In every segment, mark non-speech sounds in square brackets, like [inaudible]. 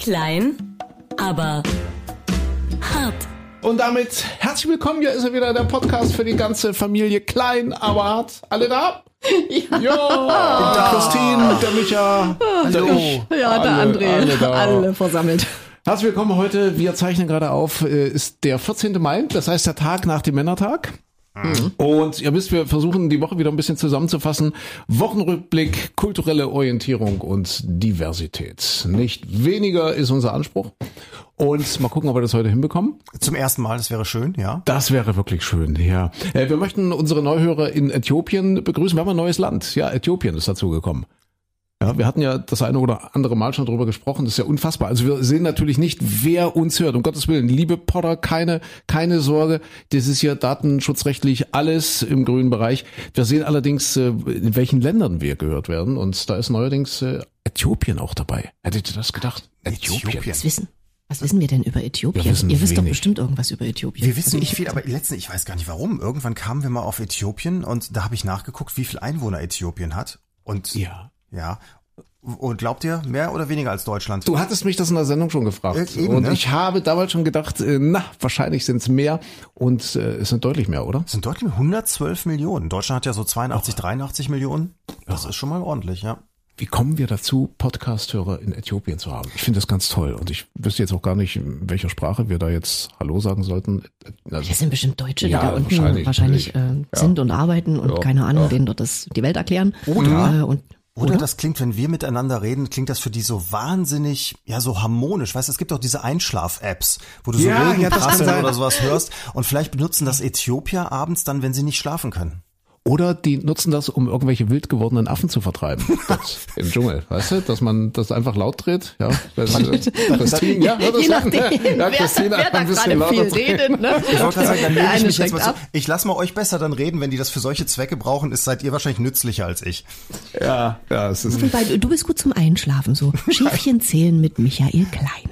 Klein, aber hart. Und damit herzlich willkommen. Hier ist er wieder, der Podcast für die ganze Familie. Klein, aber hart. Alle da? [laughs] Ja. ja. Christine, der Micha, der ich. Ja, der alle, André. Alle, da. alle versammelt. Herzlich willkommen heute. Wir zeichnen gerade auf, äh, ist der 14. Mai, das heißt der Tag nach dem Männertag. Mhm. Und ihr wisst, wir versuchen die Woche wieder ein bisschen zusammenzufassen. Wochenrückblick, kulturelle Orientierung und Diversität. Nicht weniger ist unser Anspruch. Und mal gucken, ob wir das heute hinbekommen. Zum ersten Mal, das wäre schön, ja. Das wäre wirklich schön, ja. Äh, Wir möchten unsere Neuhörer in Äthiopien begrüßen. Wir haben ein neues Land. Ja, Äthiopien ist dazu gekommen. Ja, wir hatten ja das eine oder andere Mal schon drüber gesprochen. Das ist ja unfassbar. Also wir sehen natürlich nicht, wer uns hört. Um Gottes Willen, liebe Potter, keine, keine Sorge. Das ist ja datenschutzrechtlich alles im grünen Bereich. Wir sehen allerdings, äh, in welchen Ländern wir gehört werden. Und da ist neuerdings äh, Äthiopien auch dabei. Hättet ihr das gedacht? Äthiopien. Was wissen, was wissen wir denn über Äthiopien? Ihr wisst doch wenig. bestimmt irgendwas über Äthiopien. Wir wissen Also nicht ich- viel, aber letztens, ich weiß gar nicht warum. Irgendwann kamen wir mal auf Äthiopien und da habe ich nachgeguckt, wie viel Einwohner Äthiopien hat. Und Ja. Ja. Und glaubt ihr, mehr oder weniger als Deutschland? Du hattest mich das in der Sendung schon gefragt. Äh, eben, und ne? ich habe damals schon gedacht, äh, na, wahrscheinlich sind es mehr. Und äh, es sind deutlich mehr, oder? Das sind deutlich mehr, 112 Millionen. Deutschland hat ja so 82, 83 Millionen. Das ist schon mal ordentlich, ja. Wie kommen wir dazu, Podcast-Hörer in Äthiopien zu haben? Ich finde das ganz toll. Und ich wüsste jetzt auch gar nicht, in welcher Sprache wir da jetzt Hallo sagen sollten. Also, Das sind bestimmt Deutsche, die Ja, da unten wahrscheinlich, wahrscheinlich, äh, sind und arbeiten und Ja, keine Ahnung, ja. denen dort das, die Welt erklären. Oder- Äh, und, Oder, das klingt, wenn wir miteinander reden, klingt das für die so wahnsinnig, ja, so harmonisch. Weißt du, es gibt auch diese Einschlaf-Apps, wo du so Ja, ja, kann Regenprasseln sein. oder sowas hörst und vielleicht benutzen das Äthiopier abends dann, wenn sie nicht schlafen können. Oder die nutzen das, um irgendwelche wild gewordenen Affen zu vertreiben. [laughs] Das, Im Dschungel, weißt du? Dass man das einfach laut dreht. Ja, [laughs] das, Christine, ja, hör das je nachdem, ja, wer, Christine, wer da ein bisschen viel redet. Ne? Ich wollte gerade sagen, dann Der nehme ich mich jetzt mal zu. Ich lasse mal euch besser dann reden, wenn die das für solche Zwecke brauchen, ist seid ihr wahrscheinlich nützlicher als ich. Ja, ja, es ist. Wobei, du bist gut zum Einschlafen, so. [laughs] Schäfchen zählen mit Michael Klein.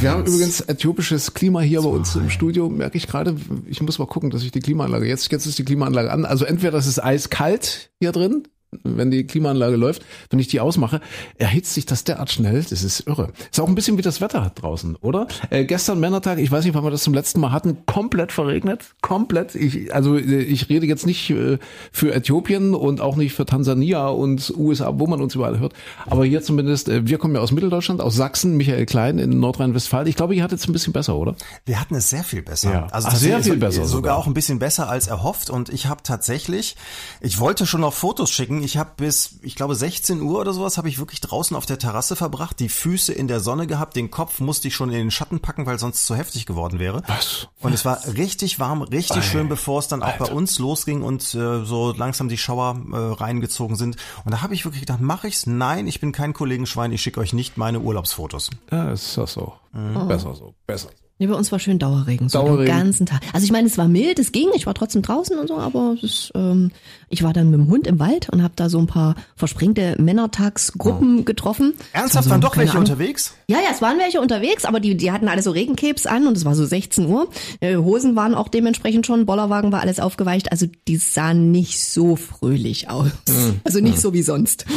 Wir haben übrigens äthiopisches Klima hier bei uns im Studio, merke ich gerade. Ich muss mal gucken, dass ich die Klimaanlage, jetzt, jetzt ist die Klimaanlage an. Also entweder das ist eiskalt hier drin, wenn die Klimaanlage läuft, wenn ich die ausmache, erhitzt sich das derart schnell, das ist irre. Ist auch ein bisschen wie das Wetter draußen, oder? Äh, gestern Männertag, ich weiß nicht, wann wir das zum letzten Mal hatten, komplett verregnet, komplett. Ich, also äh, ich rede jetzt nicht äh, für Äthiopien und auch nicht für Tansania und USA, wo man uns überall hört, aber hier zumindest, äh, wir kommen ja aus Mitteldeutschland, aus Sachsen, Michael Klein in Nordrhein-Westfalen. Ich glaube, ihr hattet es ein bisschen besser, oder? Wir hatten es sehr viel besser. Ja. Also Ach, sehr viel besser Sogar, sogar. auch ein bisschen besser als erhofft. Und ich habe tatsächlich, ich wollte schon noch Fotos schicken. Ich habe bis, ich glaube, 16 Uhr oder sowas, habe ich wirklich draußen auf der Terrasse verbracht, die Füße in der Sonne gehabt, den Kopf musste ich schon in den Schatten packen, weil sonst zu heftig geworden wäre. Was? Und es war richtig warm, richtig schön, bevor es dann auch bei uns losging und äh, so langsam die Schauer äh, reingezogen sind. Und da habe ich wirklich gedacht, mache ich's? Nein, ich bin kein Kollegenschwein, ich schicke euch nicht meine Urlaubsfotos. Ja, ist das so. Besser so, besser. Nee, bei uns war schön Dauerregen, so Dauerregen. den ganzen Tag. Also ich meine, es war mild, es ging, ich war trotzdem draußen und so, aber es ist, ähm, ich war dann mit dem Hund im Wald und habe da so ein paar versprengte Männertagsgruppen getroffen. Ernsthaft, Also, waren doch welche Ahnung. unterwegs? Ja, ja, es waren welche unterwegs, aber die, die hatten alle so Regenkebs an und es war so 16 Uhr. Äh, Hosen waren auch dementsprechend schon, Bollerwagen war alles aufgeweicht. Also die sahen nicht so fröhlich aus. Mhm. Also nicht so wie sonst. [laughs]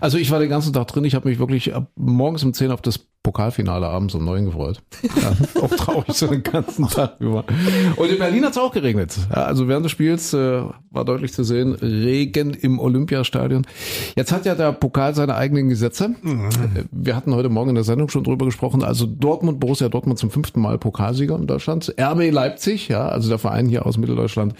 Also ich war den ganzen Tag drin. Ich habe mich wirklich ab morgens um 10 auf das Pokalfinale abends um 9 gefreut. Ja, [laughs] auch traurig so den ganzen Tag über. Und in Berlin hat es auch geregnet. Ja, also während des Spiels äh, war deutlich zu sehen, Regen im Olympiastadion. Jetzt hat ja der Pokal seine eigenen Gesetze. Äh, Wir hatten heute Morgen in der Sendung schon drüber gesprochen. Also Dortmund, Borussia Dortmund zum fünften Mal Pokalsieger in Deutschland. RB Leipzig, ja, also der Verein hier aus Mitteldeutschland,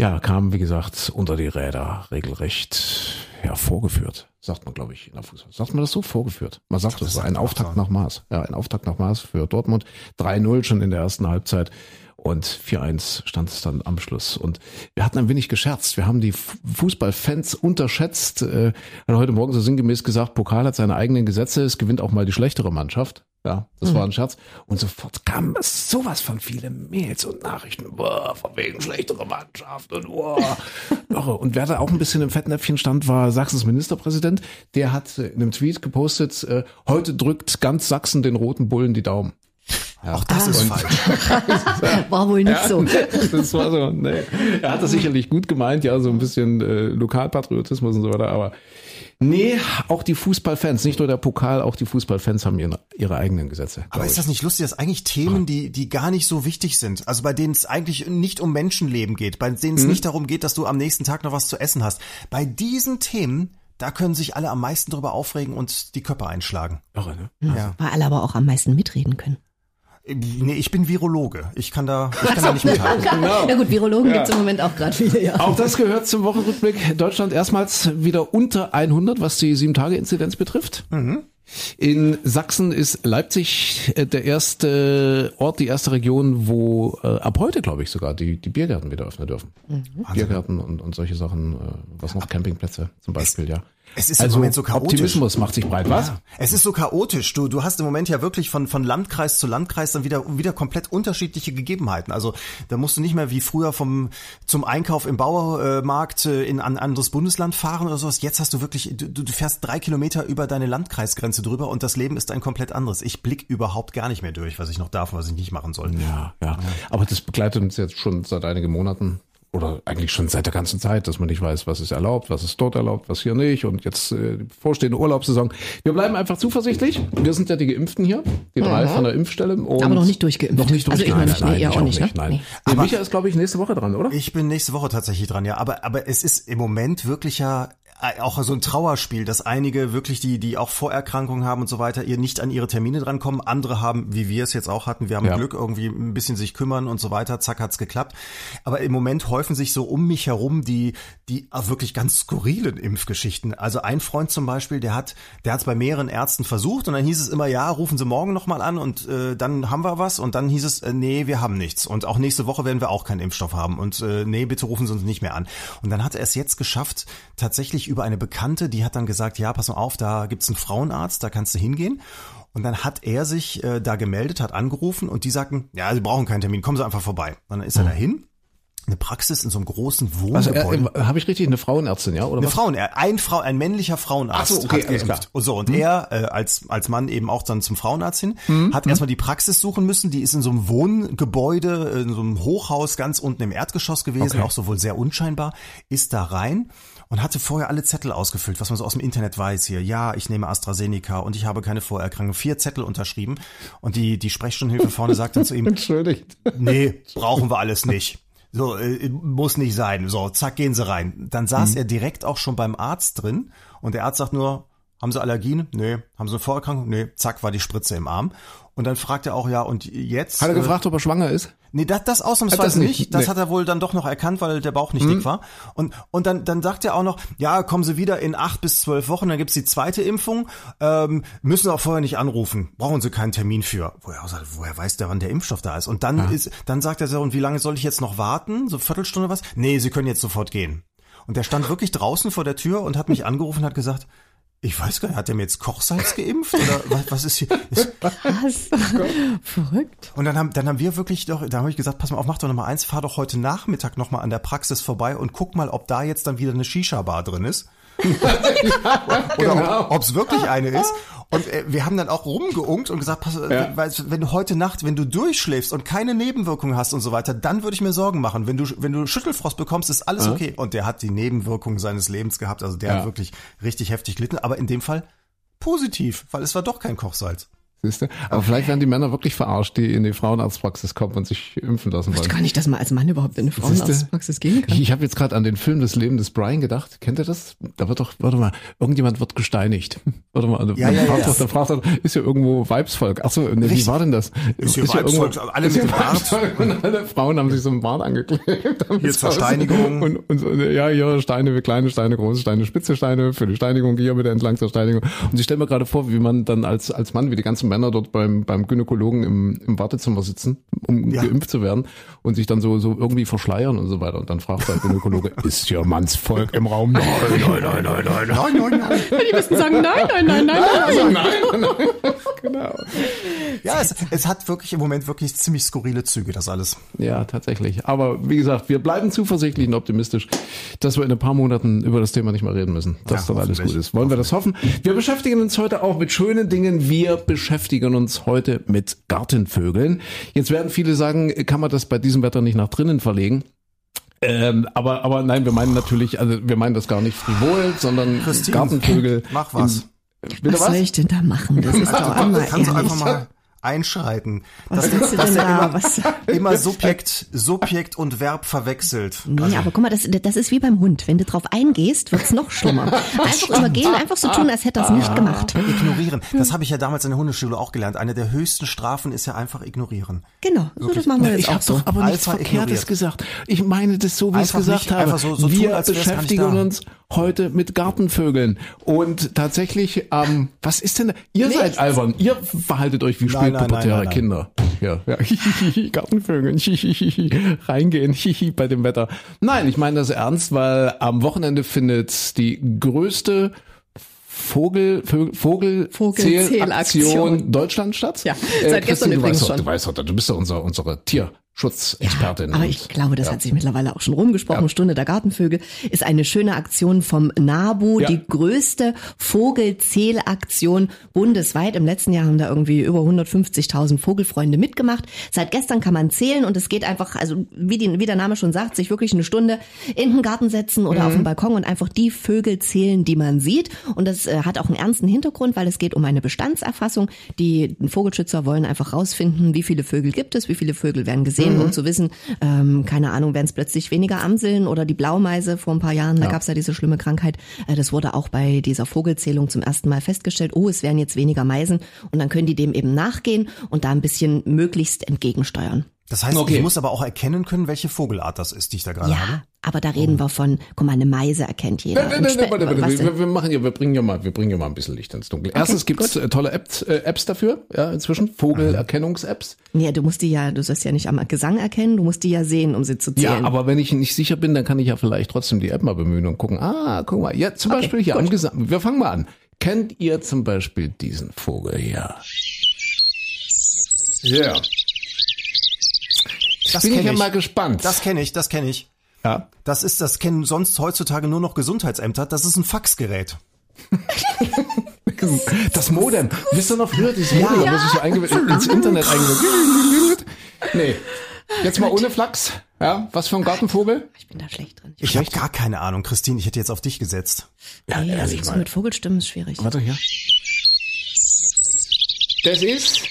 ja, kam, wie gesagt, unter die Räder regelrecht ja, vorgeführt. Sagt man, glaube ich, in der Fußball. Sagt man das so? Vorgeführt. Man sagt das, ein Auftakt nach Maß. Ja, ein Auftakt nach Maß für Dortmund. 3-0 schon in der ersten Halbzeit. Und 4-1 stand es dann am Schluss. Und wir hatten ein wenig gescherzt. Wir haben die Fußballfans unterschätzt. Äh, hat heute Morgen so sinngemäß gesagt, Pokal hat seine eigenen Gesetze. Es gewinnt auch mal die schlechtere Mannschaft. Ja, das war ein Scherz. Und sofort kam es sowas von viele Mails und Nachrichten. Boah, von wegen schlechtere Mannschaft und boah. Irre. Und wer da auch ein bisschen im Fettnäpfchen stand, war Sachsens Ministerpräsident. Der hat äh, in einem Tweet gepostet, äh, heute drückt ganz Sachsen den roten Bullen die Daumen. Auch das ist falsch. [laughs] War wohl nicht so. [laughs] Das war so, nee. Er hat das sicherlich gut gemeint, ja, so ein bisschen äh, Lokalpatriotismus und so weiter, aber Nee, auch die Fußballfans, nicht nur der Pokal, auch die Fußballfans haben ihre, ihre eigenen Gesetze. Aber ist das nicht lustig, dass eigentlich Themen, die, die gar nicht so wichtig sind, also bei denen es eigentlich nicht um Menschenleben geht, bei denen es Mhm. nicht darum geht, dass du am nächsten Tag noch was zu essen hast, bei diesen Themen, da können sich alle am meisten drüber aufregen und die Köpfe einschlagen. Irre, ne? Ja. Weil alle aber auch am meisten mitreden können. Nee, ich bin Virologe. Ich kann da, ich kann da nicht mithalten. [laughs] Ja gut, Virologen gibt's im Moment auch gerade viele, ja. Auch das gehört zum Wochenrückblick. Deutschland erstmals wieder unter 100, was die 7-Tage-Inzidenz betrifft. In Sachsen ist Leipzig äh, der erste Ort, die erste Region, wo äh, ab heute, glaube ich, sogar die, die Biergärten wieder öffnen dürfen. Biergärten und, und solche Sachen, äh, was noch, Campingplätze zum Beispiel, ja. Es ist im also Moment so chaotisch. Optimismus macht sich breit, was? Ja. Es ist so chaotisch. Du, du hast im Moment ja wirklich von, von Landkreis zu Landkreis dann wieder, wieder komplett unterschiedliche Gegebenheiten. Also da musst du nicht mehr wie früher vom, zum Einkauf im Baumarkt äh, in ein anderes Bundesland fahren oder sowas. Jetzt hast du wirklich, du, du fährst drei Kilometer über deine Landkreisgrenze drüber und das Leben ist ein komplett anderes. Ich blick überhaupt gar nicht mehr durch, was ich noch darf und was ich nicht machen soll. Ja, ja. Aber das begleitet uns jetzt schon seit einigen Monaten oder eigentlich schon seit der ganzen Zeit, dass man nicht weiß, was ist erlaubt, was ist dort erlaubt, was hier nicht und jetzt äh, die bevorstehende Urlaubssaison. Wir bleiben einfach zuversichtlich. Wir sind ja die Geimpften hier, die drei von der Impfstelle. Und Aber noch nicht durchgeimpft. Noch nicht Also ich durchgeimpft. noch nicht. Nee, ihr auch nicht, ne? Nein. Nee. Aber- Micha ist, glaube ich, nächste Woche dran, oder? Ich bin nächste Woche tatsächlich dran, ja. Aber, aber es ist im Moment wirklich ja auch so ein Trauerspiel, dass einige wirklich, die, die auch Vorerkrankungen haben und so weiter, ihr nicht an ihre Termine drankommen. Andere haben, wie wir es jetzt auch hatten, wir haben Ja. Glück, irgendwie ein bisschen sich kümmern und so weiter. Zack, hat's geklappt. Aber im Moment häufen sich so um mich herum die, die wirklich ganz skurrilen Impfgeschichten. Also ein Freund zum Beispiel, der hat, der hat's bei mehreren Ärzten versucht und dann hieß es immer, ja, rufen Sie morgen nochmal an und äh, dann haben wir was und dann hieß es, äh, nee, wir haben nichts und auch nächste Woche werden wir auch keinen Impfstoff haben und äh, nee, bitte rufen Sie uns nicht mehr an. Und dann hat er es jetzt geschafft, tatsächlich über eine Bekannte, die hat dann gesagt, ja, pass mal auf, da gibt's einen Frauenarzt, da kannst du hingehen. Und dann hat er sich äh, da gemeldet, hat angerufen und die sagten, ja, Sie brauchen keinen Termin, kommen Sie einfach vorbei. Und dann ist er dahin, eine Praxis in so einem großen Also Wohngebäude. äh, habe ich richtig eine Frauenärztin, ja? Oder Eine was? Frauen, ein Frau, ein männlicher Frauenarzt Ach so, okay, hat geimpft. klar. Und so und er äh, als als Mann eben auch dann zum Frauenarzt hin, Mhm. hat erstmal die Praxis suchen müssen. Die ist in so einem Wohngebäude, in so einem Hochhaus ganz unten im Erdgeschoss gewesen, Okay. auch so wohl sehr unscheinbar. Ist da rein und hatte vorher alle Zettel ausgefüllt, was man so aus dem Internet weiß hier. Ja, ich nehme AstraZeneca und ich habe keine Vorerkrankung. Vier Zettel unterschrieben und die die Sprechstundenhilfe vorne sagt dann zu ihm, [laughs] Entschuldigt. nee, brauchen wir alles nicht. So, äh, muss nicht sein. So, zack, gehen Sie rein. Dann saß Mhm. er direkt auch schon beim Arzt drin und der Arzt sagt nur, haben Sie Allergien? Nee. Haben Sie eine Vorerkrankung? Nee. Zack, war die Spritze im Arm. Und dann fragt er auch, ja, und jetzt? Hat er äh, gefragt, ob er schwanger ist? Nee, das, das ausnahmsweise das nicht. nicht? Das Nee. Mhm. hat er wohl dann doch noch erkannt, weil der Bauch nicht dick war. Und, und dann, dann sagt er auch noch, ja, kommen Sie wieder in acht bis zwölf Wochen, dann gibt's die zweite Impfung, ähm, müssen auch vorher nicht anrufen, brauchen Sie keinen Termin für. Woher, woher weiß der, wann der Impfstoff da ist? Und dann ist, dann sagt er so, und wie lange soll ich jetzt noch warten? So Viertelstunde was? Nee, Sie können jetzt sofort gehen. Und der stand wirklich draußen vor der Tür und hat mich angerufen und hat gesagt, ich weiß gar nicht, hat der mir jetzt Kochsalz geimpft? Oder [laughs] was, was ist hier? Ist, Was? Verrückt. und dann haben, dann haben wir wirklich doch, da habe ich gesagt, pass mal auf, mach doch noch mal eins, fahr doch heute Nachmittag noch mal an der Praxis vorbei und guck mal, ob da jetzt dann wieder eine Shisha-Bar drin ist. Oder Genau. ob es wirklich eine ist. Und äh, wir haben dann auch rumgeunkt und gesagt, pass, Ja. weil, wenn du heute Nacht, wenn du durchschläfst und keine Nebenwirkungen hast und so weiter, dann würde ich mir Sorgen machen. Wenn du, wenn du Schüttelfrost bekommst, ist alles okay. Und der hat die Nebenwirkungen seines Lebens gehabt. Also der Ja. hat wirklich richtig heftig gelitten. Aber in dem Fall positiv, weil es war doch kein Kochsalz. Siehst du? Aber vielleicht werden die Männer wirklich verarscht, die in die Frauenarztpraxis kommen und sich impfen lassen Ich wollen. gar nicht, dass man als Mann überhaupt in eine Frauenarztpraxis gehen kann. Ich, ich habe jetzt gerade an den Film Das Leben des Brian gedacht. Kennt ihr das? Da wird doch, warte mal, irgendjemand wird gesteinigt. [laughs] Warte mal, Ja, ja, fragt ja. doch, da fragt er, ist ja irgendwo Weibsvolk. Achso, ne, wie war denn das? Ist hier Weibsvolk, alle ist mit dem Bart. Weibsvolk Und alle Frauen haben sich so einen Bart angeklebt. Hier zur. Steinigung. Und, und so, ja, hier Steine, kleine Steine, große Steine, spitze Steine für die Steinigung, hier bitte entlang zur Steinigung. Und ich stelle mir gerade vor, wie man dann als, als Mann, wie die ganzen Männer dort beim, beim Gynäkologen im, im Wartezimmer sitzen, um Ja. geimpft zu werden und sich dann so, so irgendwie verschleiern und so weiter. Und dann fragt der Gynäkologe, [laughs] ist hier Mannsvolk im Raum? Nein, nein, nein, nein, nein, nein. Nein, nein, nein. Die müssen sagen, nein, nein, nein, nein, nein. Also, nein, nein. genau. Ja, es, es hat wirklich im Moment wirklich ziemlich skurrile Züge, das alles. Ja, tatsächlich. Aber wie gesagt, wir bleiben zuversichtlich und optimistisch, dass wir in ein paar Monaten über das Thema nicht mehr reden müssen. Dass Ja, dann alles gut ist. Wollen wir das hoffen? Wir beschäftigen uns heute auch mit schönen Dingen. Wir beschäftigen uns heute mit Gartenvögeln. Jetzt werden viele sagen, kann man das bei diesem Wetter nicht nach drinnen verlegen? Ähm, aber, aber nein, wir meinen natürlich, also wir meinen das gar nicht frivol, sondern Christine, Gartenvögel. mach was. Im, bitte Was was? soll ich denn da machen? Das ist doch Also, einmal kannst du ehrlich. einfach mal einschreiten. Was Dass, dass denn er da? immer, Was? [laughs] immer Subjekt, Subjekt und Verb verwechselt. Nee, Also, aber guck mal, das, das ist wie beim Hund. Wenn du drauf eingehst, wird's noch schlimmer. [laughs] Einfach übergehen, einfach so tun, als hätte er es nicht gemacht. Ignorieren. Das habe ich ja damals in der Hundeschule auch gelernt. Eine der höchsten Strafen ist ja einfach ignorieren. Genau, so das machen wir jetzt Ich auch habe so. doch aber nichts Alpha Verkehrtes ignoriert. gesagt. Ich meine das so, wie ich es gesagt nicht habe. einfach so- so tun, wir nicht beschäftigen da. uns heute mit Gartenvögeln. Und tatsächlich, ähm, was ist denn da? Ihr seid albern. Ihr verhaltet euch wie spätpubertäre Kinder. Ja, ja. [laughs] Gartenvögel. [laughs] Reingehen [laughs] bei dem Wetter. Nein, ich meine das ernst, weil am Wochenende findet die größte Vogel, Vogel Vogelzählaktion. Zählaktion Deutschland statt. Ja, seit gestern Christine, du übrigens weißt schon. Du weißt doch, du bist ja unser, unsere Tierschutzexpertin. Aber Und- ich glaube, das ja. hat sich mittlerweile auch schon rumgesprochen. Stunde der Gartenvögel ist eine schöne Aktion vom NABU, Ja. die größte Vogelzählaktion bundesweit. Im letzten Jahr haben da irgendwie über 150.000 Vogelfreunde mitgemacht. Seit gestern kann man zählen und es geht einfach, also wie, die, wie der Name schon sagt, sich wirklich eine Stunde in den Garten setzen oder auf den Balkon und einfach die Vögel zählen, die man sieht. Und das äh, hat auch einen ernsten Hintergrund, weil es geht um eine Bestandserfassung. Die Vogelschützer wollen einfach rausfinden, wie viele Vögel gibt es, wie viele Vögel werden gesehen, um zu wissen, ähm, keine Ahnung, werden es plötzlich weniger Amseln oder die Blaumeise vor ein paar Jahren, da gab es ja diese schlimme Krankheit. Äh, das wurde auch bei dieser Vogelzählung zum ersten Mal festgestellt. Oh, es werden jetzt weniger Meisen und dann können die dem eben nachgehen und da ein bisschen möglichst entgegensteuern. Das heißt, Okay. ich muss aber auch erkennen können, welche Vogelart das ist, die ich da gerade Ja, habe. Aber da reden wir von, guck mal, eine Meise erkennt jeder. Nein, nein, Ein nein, warte, warte, wir, wir machen ja, wir bringen ja mal, wir bringen ja mal ein bisschen Licht ins Dunkel. Erstens gibt's äh, tolle Apps, äh, Apps dafür, ja, inzwischen Vogelerkennungs-Apps. Nee, du musst die ja, du sollst ja nicht am Gesang erkennen, du musst die ja sehen, um sie zu Ja, zählen. aber wenn ich nicht sicher bin, dann kann ich ja vielleicht trotzdem die App mal bemühen und gucken. Ah, guck mal, ja, zum Okay, Beispiel hier gut. am Gesang. Wir fangen mal an. Kennt ihr zum Beispiel diesen Vogel hier? Ja. Das Bin ich ja ich. mal gespannt. Das kenne ich, das kenne ich. Ja. Das ist, das kennen sonst heutzutage nur noch Gesundheitsämter. Das ist ein Faxgerät. [laughs] Das Modem. Wisst ihr noch früher dieses Modem, da muss ich so ins Internet eingewählt. [laughs] Nee. Jetzt mal ohne Flachs. Ja, was für ein Gartenvogel? ich bin da schlecht drin. Ich habe gar keine Ahnung, Christine. Ich hätte jetzt auf dich gesetzt. Ja, nee, ehrlich also mal. mit Vogelstimmen ist schwierig. Warte hier. Das ist.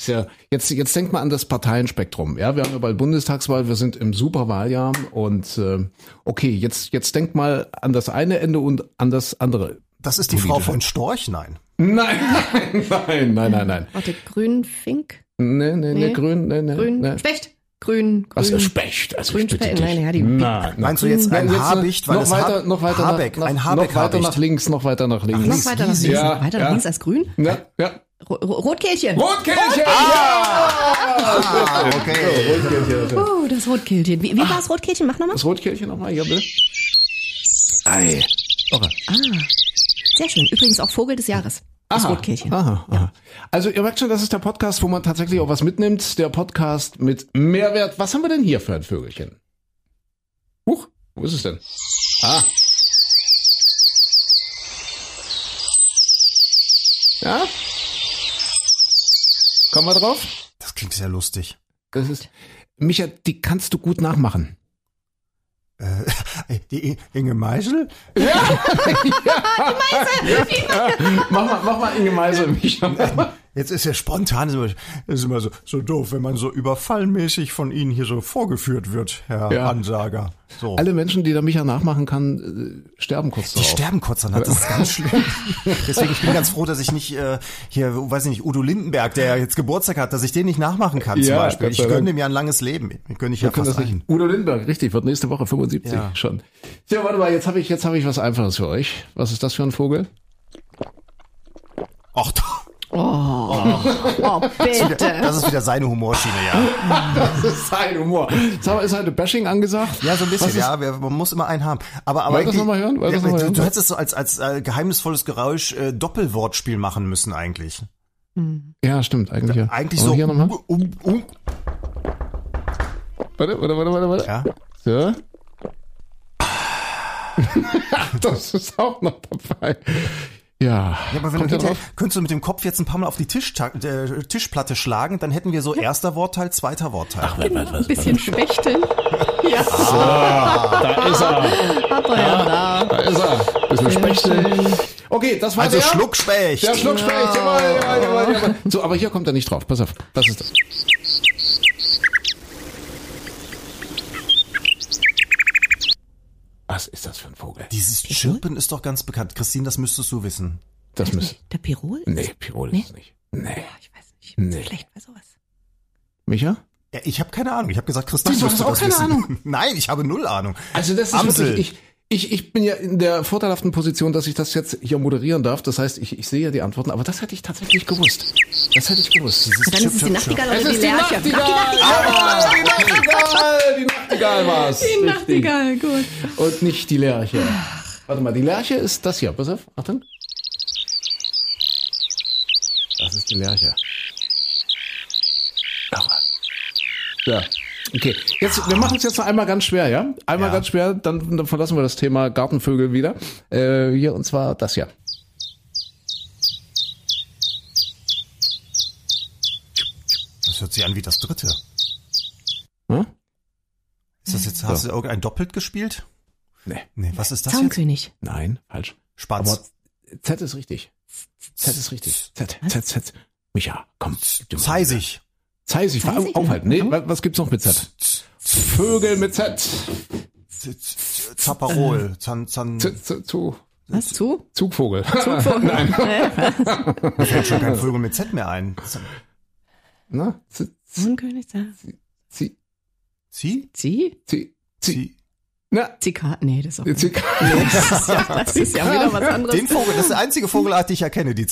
Ist ja, jetzt, jetzt denkt mal an das Parteienspektrum. Ja, wir haben ja bald Bundestagswahl, wir sind im Superwahljahr und äh, okay, jetzt, jetzt denkt mal an das eine Ende und an das andere. Das ist die Frau von Storch? Nein. Nein, [laughs] nein, nein, nein, nein, nein. Warte, grün Fink? Nee, nee, nee, Nee. grün, nee, nee. Grün? nee. Specht? Grün, grün. Was ist Specht? Also ich bitte Grünspecht? dich. Nein, ja, die- nein, nein. Meinst du jetzt ein Habicht, weil noch weiter, noch weiter Habeck, nach, ein Habeck noch weiter Habicht. nach links, noch weiter nach links. Noch weiter nach links, Ja, weiter ja. nach links als grün? Ja, ja. Ro Ro Rotkehlchen. Rotkehlchen! Ah, okay. Rotkehlchen. Oh, das Rotkehlchen. Wie, wie war das Rotkehlchen? Mach nochmal. Das Rotkehlchen nochmal hier, bitte. Ei. Irre. Ah, sehr schön. Übrigens auch Vogel des Jahres. Das Aha, Rotkehlchen. Aha, aha. Also ihr merkt schon, das ist der Podcast, wo man tatsächlich auch was mitnimmt. Der Podcast mit Mehrwert. Was haben wir denn hier für ein Vögelchen? Huch, wo ist es denn? Ah. Ja? Kommen wir drauf? Das klingt sehr lustig. Das ist. Micha, die kannst du gut nachmachen. Äh, die I- Inge Meisel? [laughs] [laughs] Mach mal, mach mal Inge Meisel, Micha. Jetzt ist ja spontan, ist immer, ist immer so, so doof, wenn man so überfallmäßig von Ihnen hier so vorgeführt wird, Herr Ja. Ansager. So. Alle Menschen, die da Micha nachmachen kann, äh, sterben kurz die darauf. sterben kurz danach, das ist [laughs] ganz schlimm. Deswegen, ich bin ganz froh, dass ich nicht äh, hier, weiß ich nicht, Udo Lindenberg, der jetzt Geburtstag hat, dass ich den nicht nachmachen kann zum Ja, Beispiel. Gott Ich gönne dem ja ein langes Leben. Ich gönne ich Wir ja fast das ein. Udo Lindenberg, richtig, wird nächste Woche 75 Ja. schon. Tja, warte mal, jetzt habe ich, jetzt habe ich was Einfaches für euch. Was ist das für ein Vogel? Ach, Oh, bitte. das ist wieder seine Humorschiene, ja. [laughs] Das ist sein Humor. Sag mal, ist heute Bashing angesagt? Ja, so ein bisschen, ist- ja. Wir, man muss immer einen haben. Aber, aber Wollt ihr das noch mal hören? Das ja, noch mal du, hören? du hättest so als, als äh, geheimnisvolles Geräusch äh, Doppelwortspiel machen müssen eigentlich. Ja, stimmt, eigentlich ja. Eigentlich Wollen so. Hier nochmal? Um, um, Warte, warte, warte, warte, warte. ja. So. [laughs] das ist auch noch dabei. Ja, Ja, aber wenn kommt du könntest du mit dem Kopf jetzt ein paar Mal auf die Tisch, äh, Tischplatte schlagen, dann hätten wir so erster Wortteil, zweiter Wortteil. Ein bisschen spechteln. [laughs] Ja, Da ist er, hat er ja da. da ist er. Bisschen Spechtel. Okay, das war Also der. Schluckspecht. Der Schluckspecht, jawohl, jawohl, jawohl, jawohl. So, aber hier kommt er nicht drauf. Pass auf, das ist das. Was ist das für ein Vogel? Dieses Chirpen ist doch ganz bekannt. Christine, das müsstest du wissen. Das müsste. Der Pirol? Nee, Pirol ist es nicht. Nee. Ich weiß nicht. Nee. Schlecht bei sowas. Micha? Ja, ich habe keine Ahnung. Ich habe gesagt, Christine du hast das auch keine wissen. Ahnung? [laughs] Nein, ich habe null Ahnung. Also das ist Amsel. wirklich, ich, ich, ich bin ja in der vorteilhaften Position, dass ich das jetzt hier moderieren darf. Das heißt, ich, ich sehe ja die Antworten, aber das hätte ich tatsächlich gewusst. Das hätte ich gewusst. Dieses Dann ist es die. Nachtigall Es oder die ist die Lerche. Nachtigall! Die Nachtigall! Die Nachtigall war's. Die Nachtigall, gut. Und nicht die Lerche. Warte mal, die Lerche ist das hier. Pass auf, Achtung. Das ist die Lerche. Irre. Ja. Okay, jetzt, wir machen es jetzt noch einmal ganz schwer, ja? Einmal Ja. ganz schwer, dann, dann verlassen wir das Thema Gartenvögel wieder. Äh, hier, und zwar das hier. Das hört sich an wie das dritte. Hm? Ist das jetzt, hast du irgendein doppelt gespielt? Nee, Nee, was ist das jetzt? Zaunkönig. nein, falsch. Spatz. Aber Z ist richtig. Z ist richtig. Z, Z, Z. Micha, komm. du- Zeisig. Zeisig, Zeisig? aufhalten. Nee, Mhm. wa- was gibt's noch mit Z? Vögel mit Z. Z- Z- Zaparol. Zan, Zan, Z, Z, zu, Was? Zu? Zugvogel. [laughs] Nein. [laughs] mir fällt schon kein Vögel mit Z mehr ein. Na, Z, Z, Z, Sie? Sie? Z, Z, Sie? na, Zika? Nee, das ist auch Z, Das ist ja wieder was [laughs] anderes. Den Vogel, das ist der einzige Vogelart, die ich erkenne, die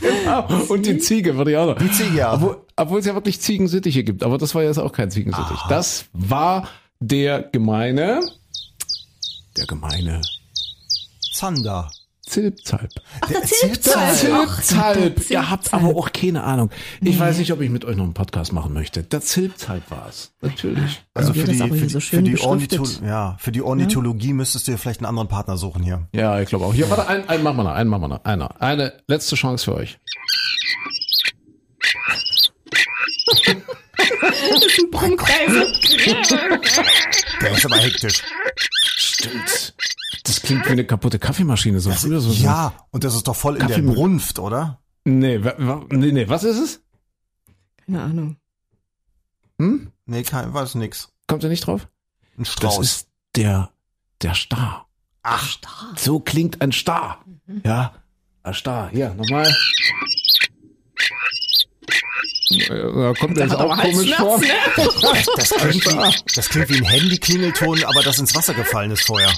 Zakade. [laughs] und die Ziege würde ich auch noch. Die Ziege, ja. Obwohl, obwohl es ja wirklich Ziegensittiche gibt, aber das war jetzt auch kein Ziegensittich. Das war der gemeine, der gemeine Zander. Zilpzalp. Der Zilpzalp. Zilpzalp. der Ihr habt aber auch keine Ahnung. Ich weiß nicht, ob ich mit euch noch einen Podcast machen möchte. Der Zilpzalp war es. Natürlich. Also Wird für das die, für so für die, ja, für die Ornithologie müsstest du dir vielleicht einen anderen Partner suchen hier. Ja, ich glaube auch. Hier, warte, einen, einen machen wir noch, einen machen wir noch. Einer. Eine letzte Chance für euch. [laughs] Brummkreise. [laughs] Der ist aber hektisch. Stimmt. Das klingt wie eine kaputte Kaffeemaschine. So früher so. Ja, und das ist doch voll in der. Brunft, oder? So. Nee, wa, wa, nee, nee, was ist es? Keine Ahnung. Hm? Nee, kein, weiß nix. Kommt ihr nicht drauf? Ein Das Strauß. ist der, der Star. Ach, So klingt ein Star. Ja, ein Star. Hier, nochmal. Da kommt mir jetzt hat auch aber komisch vor. Halsschmerzen, [laughs] das klingt, wie, das klingt wie ein Handy-Klingelton, aber das ins Wasser gefallen ist vorher.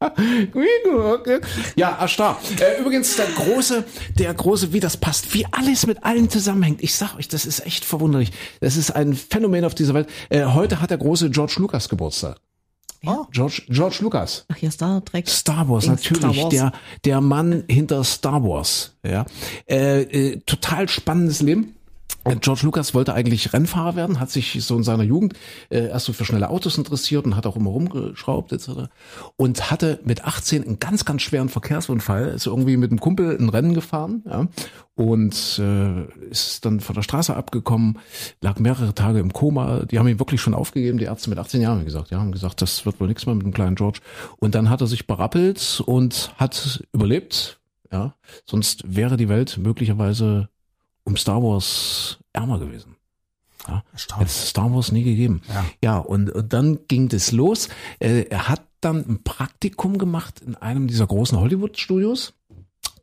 Okay. [laughs] Ja, Ashtar. Äh, übrigens der große, der große, wie das passt, wie alles mit allen zusammenhängt. Ich sag euch, das ist echt verwunderlich. Das ist ein Phänomen auf dieser Welt. Äh, heute hat der große George Lucas Geburtstag. Oh. George, George Lucas. Ach ja, Star Trek. Star Wars, Dings, natürlich. Star Wars. Der, der Mann hinter Star Wars. Ja. Äh, äh, total spannendes Leben. Äh, George Lucas wollte eigentlich Rennfahrer werden, hat sich so in seiner Jugend äh, erst so für schnelle Autos interessiert und hat auch immer rumgeschraubt etc. Und hatte mit 18 einen ganz, ganz schweren Verkehrsunfall, ist irgendwie mit einem Kumpel ein Rennen gefahren ja, und äh, ist dann von der Straße abgekommen, lag mehrere Tage im Koma. Die haben ihn wirklich schon aufgegeben, die Ärzte mit 18 Jahren, gesagt. Ja, haben gesagt, das wird wohl nichts mehr mit dem kleinen George. Und dann hat er sich berappelt und hat überlebt. Ja, sonst wäre die Welt möglicherweise um Star Wars ärmer gewesen. Ja, hätte Star Wars nie gegeben. Ja. Ja, und, und dann ging das los. Äh, er hat dann ein Praktikum gemacht in einem dieser großen Hollywood-Studios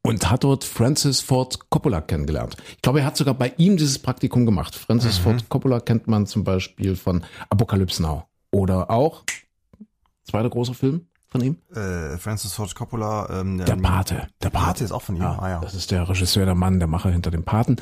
und hat dort Francis Ford Coppola kennengelernt. Ich glaube, er hat sogar bei ihm dieses Praktikum gemacht. Francis Ford Coppola kennt man zum Beispiel von Apocalypse Now oder auch zweiter großer Film von ihm. Äh, Francis Ford Coppola. Ähm, Der Pate. Der Pate ist auch von ihm. Ja, ah, ja. Das ist der Regisseur, der Mann, der Macher hinter dem Paten.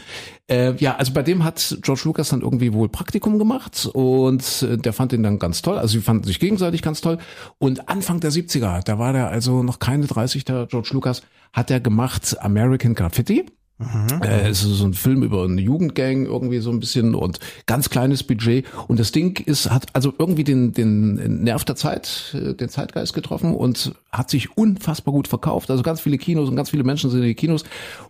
Äh, ja, also bei dem hat George Lucas dann irgendwie wohl Praktikum gemacht und äh, der fand ihn dann ganz toll. Also sie fanden sich gegenseitig ganz toll. Und Anfang der 70er, da war der also noch keine 30, der George Lucas, hat er gemacht American Graffiti. Mhm. Äh, es ist so ein Film über eine Jugendgang irgendwie so ein bisschen und ganz kleines Budget und das Ding ist hat also irgendwie den den Nerv der Zeit, äh, den Zeitgeist getroffen und hat sich unfassbar gut verkauft. Also ganz viele Kinos und ganz viele Menschen sind in die Kinos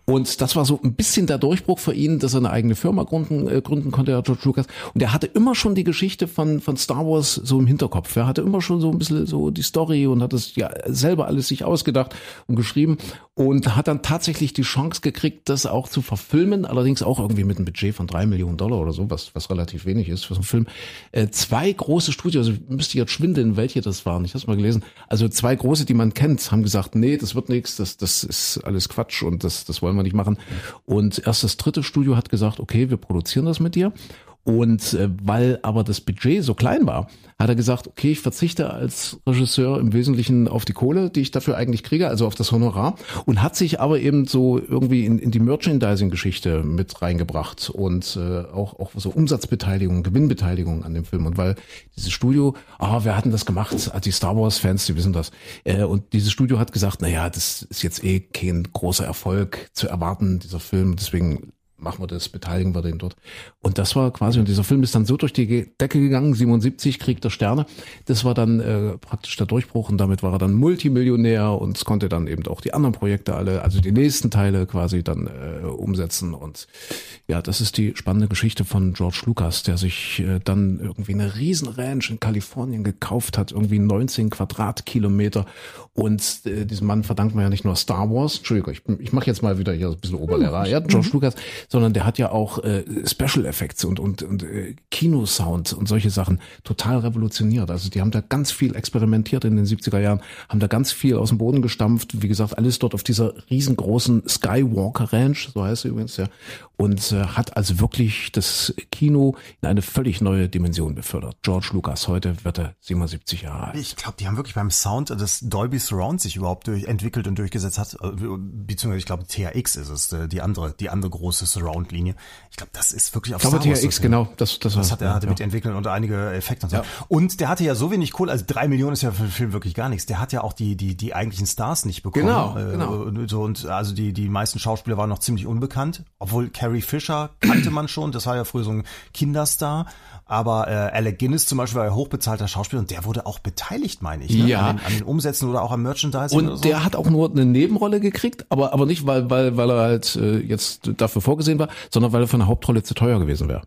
und das war so ein bisschen der Durchbruch für ihn, dass er eine eigene Firma gründen äh, gründen konnte, der George Lucas und er hatte immer schon die Geschichte von von Star Wars so im Hinterkopf. Er hatte immer schon so ein bisschen so die Story und hat es ja selber alles sich ausgedacht und geschrieben und hat dann tatsächlich die Chance gekriegt, das auch zu verfilmen, allerdings auch irgendwie mit einem Budget von drei Millionen Dollar oder so, was, was relativ wenig ist für so einen Film. Äh, zwei große Studios, also müsste jetzt schwindeln, welche das waren, ich habe mal gelesen. Also zwei große, die man kennt, haben gesagt, nee, das wird nichts, das, das ist alles Quatsch und das, das wollen wir nicht machen. Und erst das dritte Studio hat gesagt, okay, wir produzieren das mit dir. Und äh, weil aber das Budget so klein war, hat er gesagt, okay, ich verzichte als Regisseur im Wesentlichen auf die Kohle, die ich dafür eigentlich kriege, also auf das Honorar, und hat sich aber eben so irgendwie in, in die Merchandising-Geschichte mit reingebracht und äh, auch, auch so Umsatzbeteiligung, Gewinnbeteiligung an dem Film. Und weil dieses Studio, ah, wir hatten das gemacht, also die Star Wars-Fans, die wissen das, äh, und dieses Studio hat gesagt, na ja, das ist jetzt eh kein großer Erfolg zu erwarten, dieser Film, deswegen machen wir das, beteiligen wir den dort. Und das war quasi, und dieser Film ist dann so durch die Decke gegangen, 77, Krieg der Sterne. Das war dann äh, praktisch der Durchbruch und damit war er dann Multimillionär und es konnte dann eben auch die anderen Projekte alle, also die nächsten Teile quasi dann äh, umsetzen. Und ja, das ist die spannende Geschichte von George Lucas, der sich äh, dann irgendwie eine riesen Ranch in Kalifornien gekauft hat, irgendwie 19 Quadratkilometer. Und äh, diesem Mann verdankt man ja nicht nur Star Wars, Entschuldigung, ich, ich mache jetzt mal wieder hier ein bisschen Oberlehrer, ja, George mhm. Lucas, sondern der hat ja auch äh, Special Effects und und und äh, Kinosound und solche Sachen total revolutioniert. Also die haben da ganz viel experimentiert in den 70er Jahren, haben da ganz viel aus dem Boden gestampft. Wie gesagt, alles dort auf dieser riesengroßen Skywalker Ranch, so heißt sie übrigens ja, und äh, hat also wirklich das Kino in eine völlig neue Dimension befördert. George Lucas, heute wird er 77 Jahre alt. Ich glaube, die haben wirklich beim Sound des Dolby Surround sich überhaupt durch, entwickelt und durchgesetzt hat, äh, beziehungsweise ich glaube THX ist es, äh, die andere, die andere große Surround-Linie. Ich glaube, das ist wirklich auf ich glaube, Star Wars THX, genau, das, das, das hat er hatte ja. mitentwickelt und einige Effekte und so. Ja. Und der hatte ja so wenig Kohle, also drei Millionen ist ja für den Film wirklich gar nichts. Der hat ja auch die, die, die eigentlichen Stars nicht bekommen. Genau, äh, genau. So, und also die, die meisten Schauspieler waren noch ziemlich unbekannt, obwohl Carrie Fisher kannte man schon, das war ja früher so ein Kinderstar. Aber äh, Alec Guinness zum Beispiel war ja hochbezahlter Schauspieler und der wurde auch beteiligt, meine ich, ne? ja. an, den, an den Umsätzen oder auch am Merchandising. Und so. der hat auch nur eine Nebenrolle gekriegt, aber aber nicht weil weil weil er halt äh, jetzt dafür vorgesehen war, sondern weil er für eine Hauptrolle zu teuer gewesen wäre.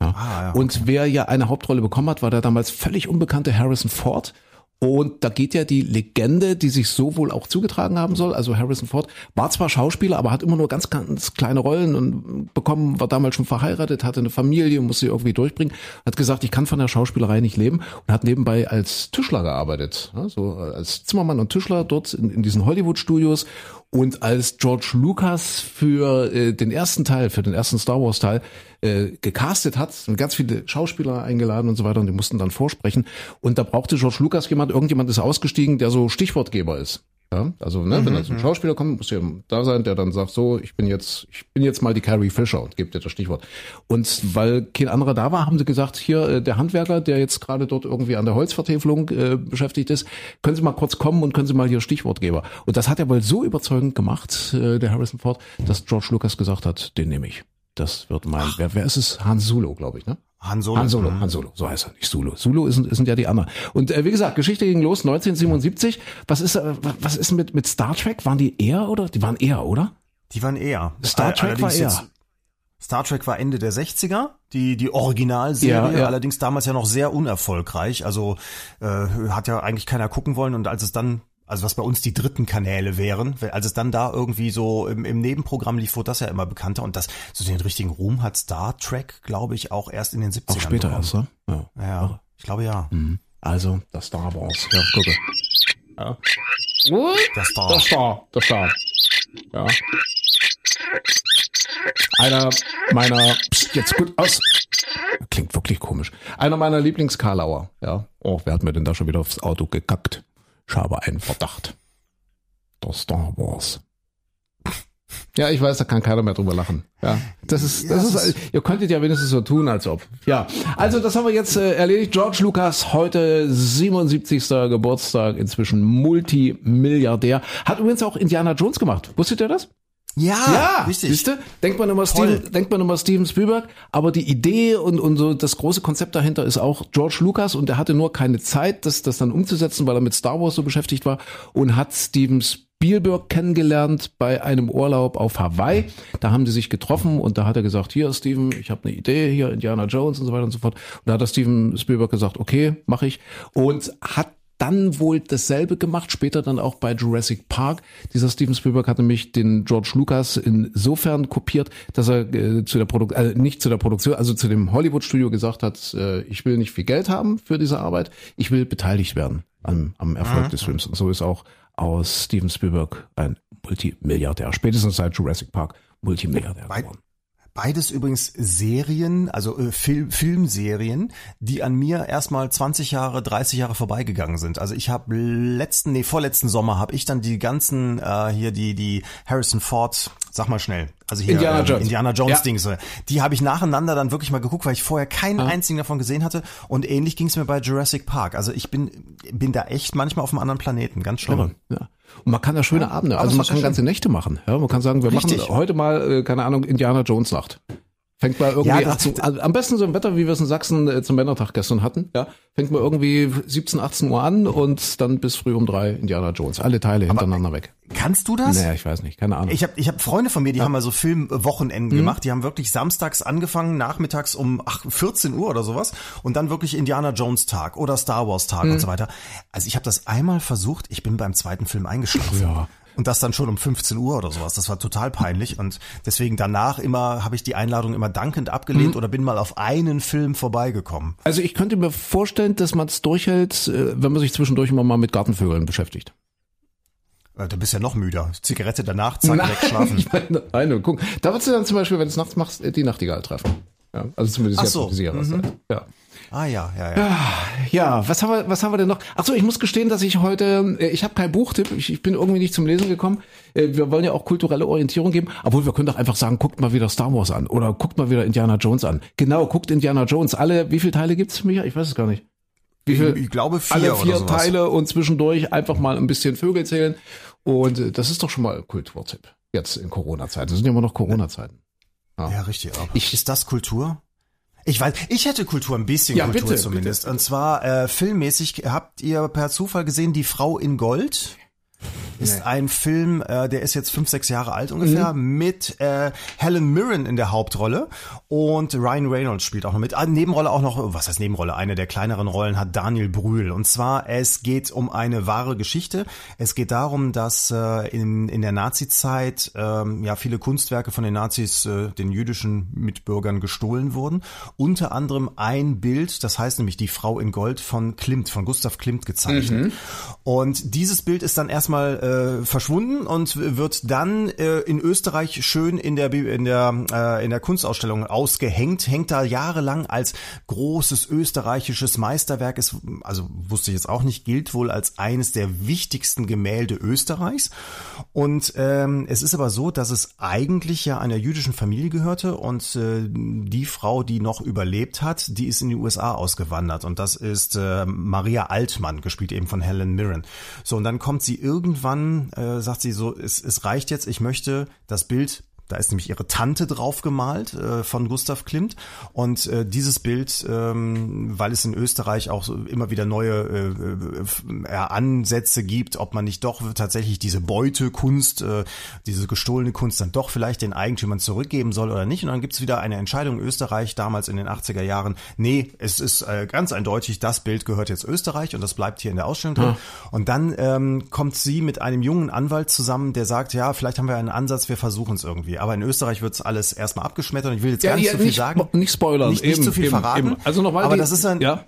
Ja. Ah, ja, okay. Und wer ja eine Hauptrolle bekommen hat, war der damals völlig unbekannte Harrison Ford. Und da geht ja die Legende, die sich so wohl auch zugetragen haben soll. Also Harrison Ford war zwar Schauspieler, aber hat immer nur ganz, ganz kleine Rollen und bekommen, war damals schon verheiratet, hatte eine Familie, musste sie irgendwie durchbringen. Hat gesagt, ich kann von der Schauspielerei nicht leben und hat nebenbei als Tischler gearbeitet. So als Zimmermann und Tischler dort in, in diesen Hollywood-Studios und als George Lucas für äh, den ersten Teil, für den ersten Star Wars Teil äh, gecastet hat, sind ganz viele Schauspieler eingeladen und so weiter und die mussten dann vorsprechen. Und da brauchte George Lucas jemand, irgendjemand ist ausgestiegen, der so Stichwortgeber ist. Ja, also ne, mhm, wenn da so ein Schauspieler kommt, muss ja da sein, der dann sagt, so, ich bin jetzt, ich bin jetzt mal die Carrie Fisher und gibt dir das Stichwort. Und weil kein anderer da war, haben sie gesagt, hier äh, der Handwerker, der jetzt gerade dort irgendwie an der Holzvertäfelung äh, beschäftigt ist, können Sie mal kurz kommen und können Sie mal hier Stichwortgeber. Und das hat er wohl so überzeugend gemacht, äh, der Harrison Ford, dass George Lucas gesagt hat, den nehme ich. Das wird mein, wer, wer ist es? Han Solo, glaube ich, ne? Han Solo. Han Solo, Han Solo, so heißt er, nicht Solo. Solo sind, sind ja die anderen. Und äh, wie gesagt, Geschichte ging los 1977. Was ist, äh, was ist mit mit Star Trek? Waren die eher oder? Die waren eher, oder? Die waren eher. Star Trek war eher. Star Trek war Ende der 60er, die die Originalserie, ja, ja. allerdings damals ja noch sehr unerfolgreich. Also äh, hat ja eigentlich keiner gucken wollen und als es dann also was bei uns die dritten Kanäle wären, als es dann da irgendwie so im, im Nebenprogramm lief, wurde das ja immer bekannter und das so den richtigen Ruhm hat Star Trek, glaube ich, auch erst in den 70ern. Auch später erst, ne? Ja. ja, ich glaube ja. Mhm. Also, das Star Wars. Ja, gucke. Ja. Der Star. Der Star. Der Star. Ja. Einer meiner, pst, jetzt gut aus. Klingt wirklich komisch. Einer meiner Lieblings-Karlauer. Ja. Oh, wer hat mir denn da schon wieder aufs Auto gekackt? Ich habe einen Verdacht. Der Star Wars. Ja, ich weiß, da kann keiner mehr drüber lachen. Ja, das ist, das ist, ihr könntet ja wenigstens so tun, als ob. Ja, also das haben wir jetzt äh, erledigt. George Lucas, heute 77. Geburtstag, inzwischen Multimilliardär. Hat übrigens auch Indiana Jones gemacht. Wusstet ihr das? Ja, richtig. Siehste? Denkt man immer. Steven, denkt man immer Steven Spielberg, aber die Idee und, und so das große Konzept dahinter ist auch George Lucas und der hatte nur keine Zeit, das, das dann umzusetzen, weil er mit Star Wars so beschäftigt war und hat Steven Spielberg kennengelernt bei einem Urlaub auf Hawaii. Da haben die sich getroffen und da hat er gesagt, hier Steven, ich habe eine Idee, hier Indiana Jones und so weiter und so fort. Und da hat der Steven Spielberg gesagt, okay, mache ich und hat dann wohl dasselbe gemacht, später dann auch bei Jurassic Park. Dieser Steven Spielberg hat nämlich den George Lucas insofern kopiert, dass er äh, zu der Produktion, äh, nicht zu der Produktion, also zu dem Hollywood-Studio gesagt hat, äh, ich will nicht viel Geld haben für diese Arbeit, ich will beteiligt werden am, am Erfolg des Films. Und so ist auch aus Steven Spielberg ein Multimilliardär, spätestens seit Jurassic Park Multimilliardär geworden. Beides übrigens Serien, also äh, Film, Filmserien, die an mir erstmal 20 Jahre, 30 Jahre vorbeigegangen sind. Also ich habe letzten, nee, vorletzten Sommer habe ich dann die ganzen äh, hier die die Harrison Ford, sag mal schnell, also hier Indiana ähm, Jones. Indiana Jones Ja. Dings, äh, die habe ich nacheinander dann wirklich mal geguckt, weil ich vorher keinen einzigen davon gesehen hatte. Und ähnlich ging es mir bei Jurassic Park. Also ich bin bin da echt manchmal auf einem anderen Planeten, ganz schlimm. Ja. Und man kann da schöne Abende, aber also man kann ganze Nächte machen. Ja, man kann sagen, wir Richtig. machen heute mal, äh, keine Ahnung, Indiana Jones Nacht. Fängt mal irgendwie Ja, das- 18, also am besten so im Wetter, wie wir es in Sachsen äh, zum Männertag gestern hatten. Ja, fängt mal irgendwie 17, 18 Uhr an und dann bis früh um drei Indiana Jones. Alle Teile hintereinander weg. Kannst du das? Naja, ich weiß nicht, keine Ahnung. Ich habe ich hab Freunde von mir, die haben mal so Filmwochenenden Mhm. gemacht. Die haben wirklich samstags angefangen, nachmittags um ach, 14 Uhr oder sowas und dann wirklich Indiana Jones Tag oder Star Wars Tag Mhm. und so weiter. Also ich habe das einmal versucht, ich bin beim zweiten Film eingeschlafen. Ja. Und das dann schon um 15 Uhr oder sowas. Das war total peinlich und deswegen danach immer habe ich die Einladung immer dankend abgelehnt Mhm. oder bin mal auf einen Film vorbeigekommen. also ich könnte mir vorstellen, dass man es durchhält, äh, wenn man sich zwischendurch immer mal mit Gartenvögeln beschäftigt. Äh, Du bist ja noch müder. Zigarette danach, zack, wegschlafen. [laughs] ich meine, nein, guck. Da würdest du dann zum Beispiel, wenn du es nachts machst, äh, die Nachtigall treffen. Ja, also zumindest Ach jetzt so, auf diese Jahreszeit. Ja. Ah ja, ja, ja. Ja, was haben wir, was haben wir denn noch? Ach so, ich muss gestehen, dass ich heute, äh, ich habe keinen Buchtipp, ich, ich bin irgendwie nicht zum Lesen gekommen. Äh, Wir wollen ja auch kulturelle Orientierung geben, obwohl wir können doch einfach sagen, guckt mal wieder Star Wars an oder guckt mal wieder Indiana Jones an. Genau, guckt Indiana Jones. Alle, wie viele Teile gibt's, Micha? Ich weiß es gar nicht. Wie viel? Ich glaube vier Alle vier. Teile und zwischendurch einfach mal ein bisschen Vögel zählen. Und äh, das ist doch schon mal ein Kulturtipp. Jetzt in Corona-Zeiten. Das sind ja immer noch Corona-Zeiten. Ja, richtig. Aber Ich- ist das Kultur? Ich weiß, ich hätte Kultur, ein bisschen Ja, Kultur bitte, zumindest. bitte. Und zwar äh, filmmäßig habt ihr per Zufall gesehen Die Frau in Gold? Ist ein Film, äh, der ist jetzt fünf, sechs Jahre alt ungefähr, Mhm. mit äh, Helen Mirren in der Hauptrolle und Ryan Reynolds spielt auch noch mit. Ah, Nebenrolle auch noch, was heißt Nebenrolle? Eine der kleineren Rollen hat Daniel Brühl. Und zwar, es geht um eine wahre Geschichte. Es geht darum, dass äh, in, in der Nazi-Zeit ähm, ja viele Kunstwerke von den Nazis äh, den jüdischen Mitbürgern gestohlen wurden. Unter anderem ein Bild, das heißt nämlich Die Frau in Gold von Klimt, von Gustav Klimt gezeichnet. Und dieses Bild ist dann erstmal äh, verschwunden und wird dann äh, in Österreich schön in der in der äh, in der Kunstausstellung ausgehängt, hängt da jahrelang als großes österreichisches Meisterwerk ist, also wusste ich jetzt auch nicht, gilt wohl als eines der wichtigsten Gemälde Österreichs. Und ähm, es ist aber so, dass es eigentlich ja einer jüdischen Familie gehörte und äh, die Frau, die noch überlebt hat, die ist in die USA ausgewandert und das ist äh, Maria Altmann, gespielt eben von Helen Mirren. So, und dann kommt sie irgendwann, äh, sagt sie so, es, es reicht jetzt, ich möchte das Bild da ist nämlich ihre Tante drauf gemalt äh, von Gustav Klimt. Und äh, dieses Bild, ähm, weil es in Österreich auch immer wieder neue äh, äh, Ansätze gibt, ob man nicht doch tatsächlich diese Beutekunst, äh, diese gestohlene Kunst dann doch vielleicht den Eigentümern zurückgeben soll oder nicht. Und dann gibt es wieder eine Entscheidung in Österreich damals in den 80er Jahren. Nee, es ist äh, ganz eindeutig, das Bild gehört jetzt Österreich und das bleibt hier in der Ausstellung drin. Und dann ähm, kommt sie mit einem jungen Anwalt zusammen, der sagt, ja, vielleicht haben wir einen Ansatz, wir versuchen es irgendwie. Aber in Österreich wird es alles erstmal abgeschmettert und ich will jetzt gar nicht so viel nicht, sagen. Nicht spoilern. Nicht- nicht eben, zu viel eben, verraten. Eben. Also nochmal. Aber die, das ist ein- ja.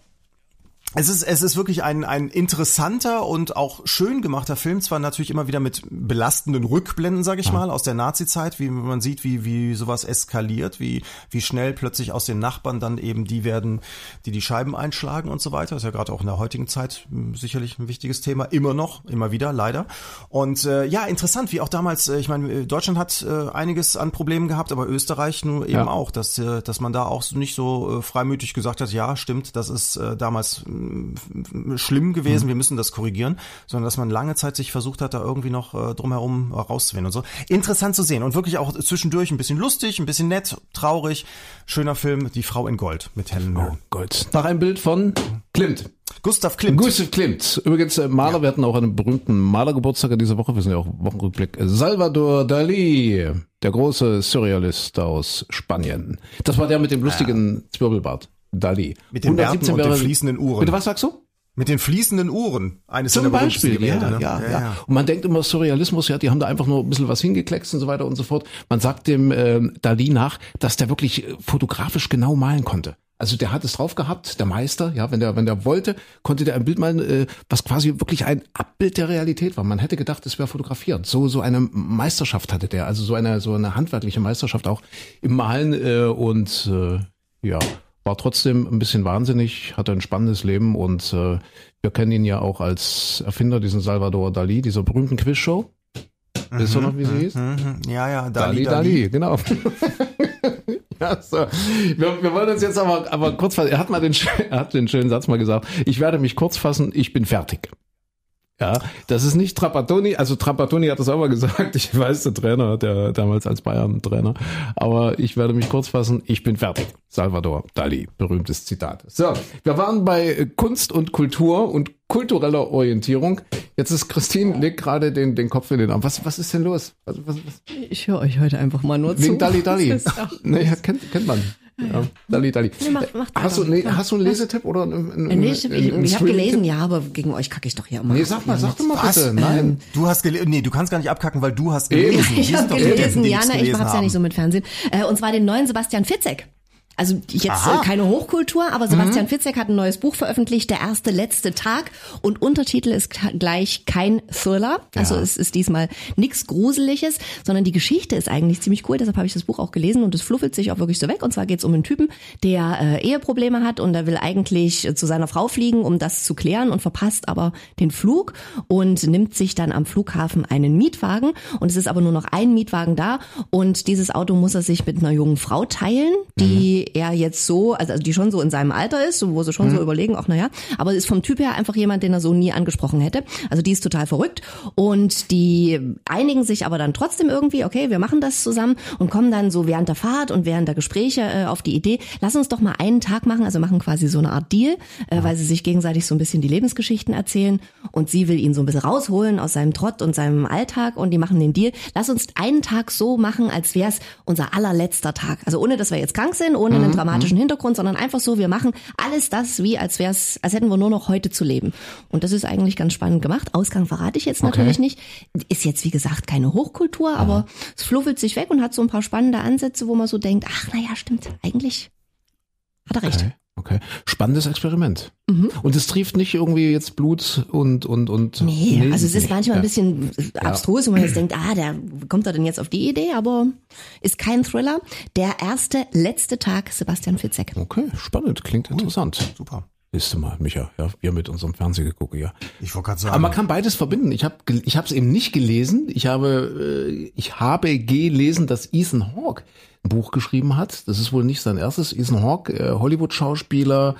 Es ist, es ist wirklich ein, ein interessanter und auch schön gemachter Film, zwar natürlich immer wieder mit belastenden Rückblenden, sage ich mal, aus der Nazi-Zeit, wie man sieht, wie, wie sowas eskaliert, wie, wie schnell plötzlich aus den Nachbarn dann eben die werden, die die Scheiben einschlagen und so weiter. Das ist ja gerade auch in der heutigen Zeit mh, sicherlich ein wichtiges Thema, immer noch, immer wieder, leider. Und äh, ja, interessant, wie auch damals, äh, ich meine, Deutschland hat äh, einiges an Problemen gehabt, aber Österreich nur eben Ja. auch, dass, äh, dass man da auch nicht so äh, freimütig gesagt hat, ja, stimmt, das ist äh, damals mh, schlimm gewesen, wir müssen das korrigieren, sondern dass man lange Zeit sich versucht hat, da irgendwie noch äh, drumherum rauszufinden und so. Interessant zu sehen und wirklich auch zwischendurch ein bisschen lustig, ein bisschen nett, traurig. Schöner Film, Die Frau in Gold mit Helen Mirren. Oh Gott. Nach einem Bild von Klimt. Gustav Klimt. Gustav Klimt. Übrigens, äh, Maler, Ja. wir hatten auch einen berühmten Malergeburtstag in dieser Woche. Wir sind ja auch Wochenrückblick. Salvador Dali, der große Surrealist aus Spanien. Das war der mit dem lustigen Zwirbelbart. Dali. Mit den Bärten und den fließenden Uhren. Bitte, was sagst du? Mit den fließenden Uhren. Eines Zum Beispiel, ja, Gemälde, ne? ja, ja, Und man denkt immer Surrealismus, ja, die haben da einfach nur ein bisschen was hingekleckst und so weiter und so fort. Man sagt dem ähm, Dali nach, dass der wirklich äh, fotografisch genau malen konnte. Also der hat es drauf gehabt, der Meister, ja, wenn der, wenn der wollte, konnte der ein Bild malen, äh, was quasi wirklich ein Abbild der Realität war. Man hätte gedacht, es wäre fotografiert. So, so eine Meisterschaft hatte der, also so eine, so eine handwerkliche Meisterschaft auch im Malen äh, und äh, ja, war trotzdem ein bisschen wahnsinnig, hatte ein spannendes Leben und äh, wir kennen ihn ja auch als Erfinder diesen Salvador Dali, dieser berühmten Quizshow. Wisst ihr noch, wie sie hieß? Mhm. Ja, ja, Dali, Dali, Dali, genau. [laughs] ja, so. wir, wir wollen uns jetzt aber, aber kurz fassen. Er hat mal den, [laughs] er hat den schönen Satz mal gesagt. Ich werde mich kurz fassen, ich bin fertig. Ja, das ist nicht Trapattoni, also Trapattoni hat das auch mal gesagt, ich weiß, der Trainer, der damals als Bayern-Trainer, aber ich werde mich kurz fassen, ich bin fertig. Salvador Dali, berühmtes Zitat. So, wir waren bei Kunst und Kultur und kultureller Orientierung. Jetzt ist Christine, legt gerade den, den Kopf in den Arm. Was, was ist denn los? Was, was, was? Ich höre euch heute einfach mal nur Wegen zu. Dali Dali. [laughs] Das ist auch- Naja, kennt, kennt man. Ja, Dali Dali. Nee, mach- mach hast, du, nee, hast du einen Lesetipp oder einen, einen, Äh, Nee, ich, ich, einen ich habe Streaming-Tipp? gelesen, ja, aber gegen euch kacke ich doch hier immer. Nee, sag mal, sag doch mal Was? bitte. Nein. Du hast gelesen, nee, du kannst gar nicht abkacken, weil du hast gelesen. [laughs] Ich Wir habe gelesen, nichts ja, na, ich hab's ja nicht so mit Fernsehen. Äh, und zwar den neuen Sebastian Fitzek. Also jetzt Aha. Mhm. äh, keine Hochkultur, aber Sebastian Fitzek hat ein neues Buch veröffentlicht, Der erste letzte Tag. Und Untertitel ist gleich kein Thriller. Also es ist diesmal nichts Gruseliges, sondern die Geschichte ist eigentlich ziemlich cool. Deshalb habe ich das Buch auch gelesen und es fluffelt sich auch wirklich so weg. Und zwar geht es um einen Typen, der äh, Eheprobleme hat und der will eigentlich äh, zu seiner Frau fliegen, um das zu klären und verpasst aber den Flug und nimmt sich dann am Flughafen einen Mietwagen. Und es ist aber nur noch ein Mietwagen da. Und dieses Auto muss er sich mit einer jungen Frau teilen, die er jetzt so, also die schon so in seinem Alter ist, wo sie schon so überlegen, ach naja, aber ist vom Typ her einfach jemand, den er so nie angesprochen hätte. Also die ist total verrückt. Und die einigen sich aber dann trotzdem irgendwie, okay, wir machen das zusammen und kommen dann so während der Fahrt und während der Gespräche äh, auf die Idee, lass uns doch mal einen Tag machen, also machen quasi so eine Art Deal, äh, weil sie sich gegenseitig so ein bisschen die Lebensgeschichten erzählen. Und sie will ihn so ein bisschen rausholen aus seinem Trott und seinem Alltag und die machen den Deal, lass uns einen Tag so machen, als wäre es unser allerletzter Tag. Also ohne, dass wir jetzt krank sind, ohne einen dramatischen Hintergrund, sondern einfach so, wir machen alles das, wie als wäre es, als hätten wir nur noch heute zu leben. Und das ist eigentlich ganz spannend gemacht. Ausgang verrate ich jetzt natürlich nicht. Ist jetzt, wie gesagt, keine Hochkultur, aber es fluffelt sich weg und hat so ein paar spannende Ansätze, wo man so denkt, ach naja, stimmt, eigentlich hat er recht. Okay, okay. Spannendes Experiment. Und es trieft nicht irgendwie jetzt Blut und und und. Nee, also es ist nicht. manchmal ein Ja. bisschen abstrus, wo man jetzt denkt, ah, der kommt er denn jetzt auf die Idee, aber ist kein Thriller. Der erste, letzte Tag Sebastian Fitzek. Okay, spannend, klingt interessant. Super. Siehst du mal, Micha, ja, wir mit unserem Fernsehgegucke, ja. Ich wollte gerade Aber sagen. man kann beides verbinden. Ich habe ich habe es eben nicht gelesen. Ich habe äh, ich habe gelesen, dass Ethan Hawke ein Buch geschrieben hat. Das ist wohl nicht sein erstes. Ethan Hawke, äh, Hollywood-Schauspieler,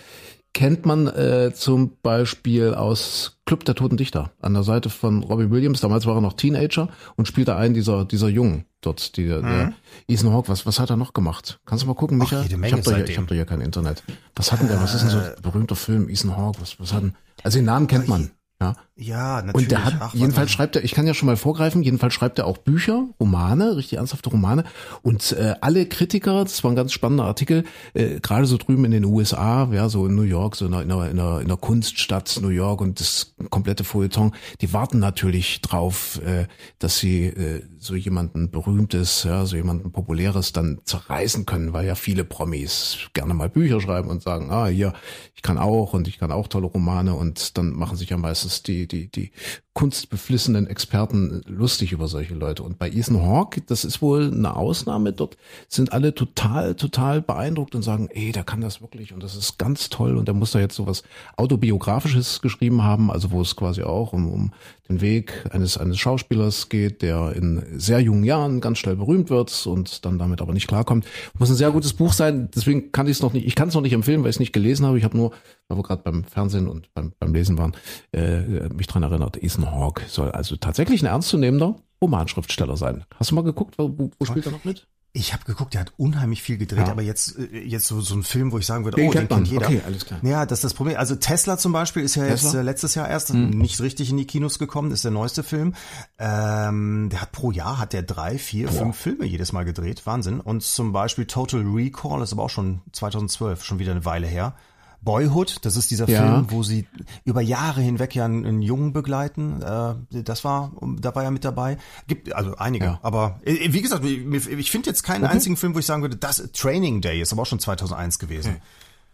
kennt man äh, zum Beispiel aus Club der Toten Dichter an der Seite von Robbie Williams. Damals war er noch Teenager und spielte einen dieser dieser Jungen dort. Die, der Ethan Hawke, was was hat er noch gemacht? Kannst du mal gucken, Micha? ich habe seitdem. hab doch hier kein Internet. Was hat denn der? Was ist denn so ein berühmter Film? Ethan Hawke, was was hat denn? Also den Namen kennt man. Ja. Ja, natürlich. Und der hat, Ach, jedenfalls schreibt er, ich kann ja schon mal vorgreifen, jedenfalls schreibt er auch Bücher, Romane, richtig ernsthafte Romane. Und äh, alle Kritiker, das war ein ganz spannender Artikel, äh, gerade so drüben in den USA, ja, so in New York, so in einer, in einer, in einer, in einer Kunststadt New York und das komplette Feuilleton, die warten natürlich drauf, äh, dass sie äh, so jemanden Berühmtes, ja, so jemanden Populäres dann zerreißen können, weil ja viele Promis gerne mal Bücher schreiben und sagen, ah, hier, ich kann auch und ich kann auch tolle Romane und dann machen sich ja meistens die, die, die kunstbeflissenen Experten lustig über solche Leute. Und bei Ethan Hawke, das ist wohl eine Ausnahme. Dort sind alle total, total beeindruckt und sagen, ey, der kann das wirklich und das ist ganz toll. Und der muss da jetzt sowas autobiografisches geschrieben haben, also wo es quasi auch um, um den Weg eines, eines Schauspielers geht, der in sehr jungen Jahren ganz schnell berühmt wird und dann damit aber nicht klarkommt. Muss ein sehr gutes Buch sein. Deswegen kann ich es noch nicht, ich kann es noch nicht empfehlen, weil ich es nicht gelesen habe. Ich habe nur, weil wir gerade beim Fernsehen und beim, beim Lesen waren, äh, mich dran erinnert. Ethan Hawke soll also tatsächlich ein ernstzunehmender Romanschriftsteller sein. Hast du mal geguckt, wo, wo spielt er noch mit? Ich habe geguckt, der hat unheimlich viel gedreht, Ja. aber jetzt äh, jetzt so, so ein Film, wo ich sagen würde, Den oh, den kennt man. kennt jeder. Okay, alles klar. Ja, das ist das Problem. Also Tesla zum Beispiel ist ja jetzt Tesla? Mhm. äh, letztes Jahr erst nicht richtig in die Kinos gekommen, ist der neueste Film. Ähm, der hat pro Jahr hat der drei, vier, fünf Filme jedes Mal gedreht, Wahnsinn. Und zum Beispiel Total Recall ist aber auch schon 2012, schon wieder eine Weile her. Boyhood, das ist dieser Ja. Film, wo sie über Jahre hinweg ja einen, einen Jungen begleiten. Äh, das war, da war er mit dabei. Gibt also einige, Ja. aber äh, wie gesagt, ich, ich finde jetzt keinen einzigen Film, wo ich sagen würde, das Training Day ist aber auch schon 2001 gewesen.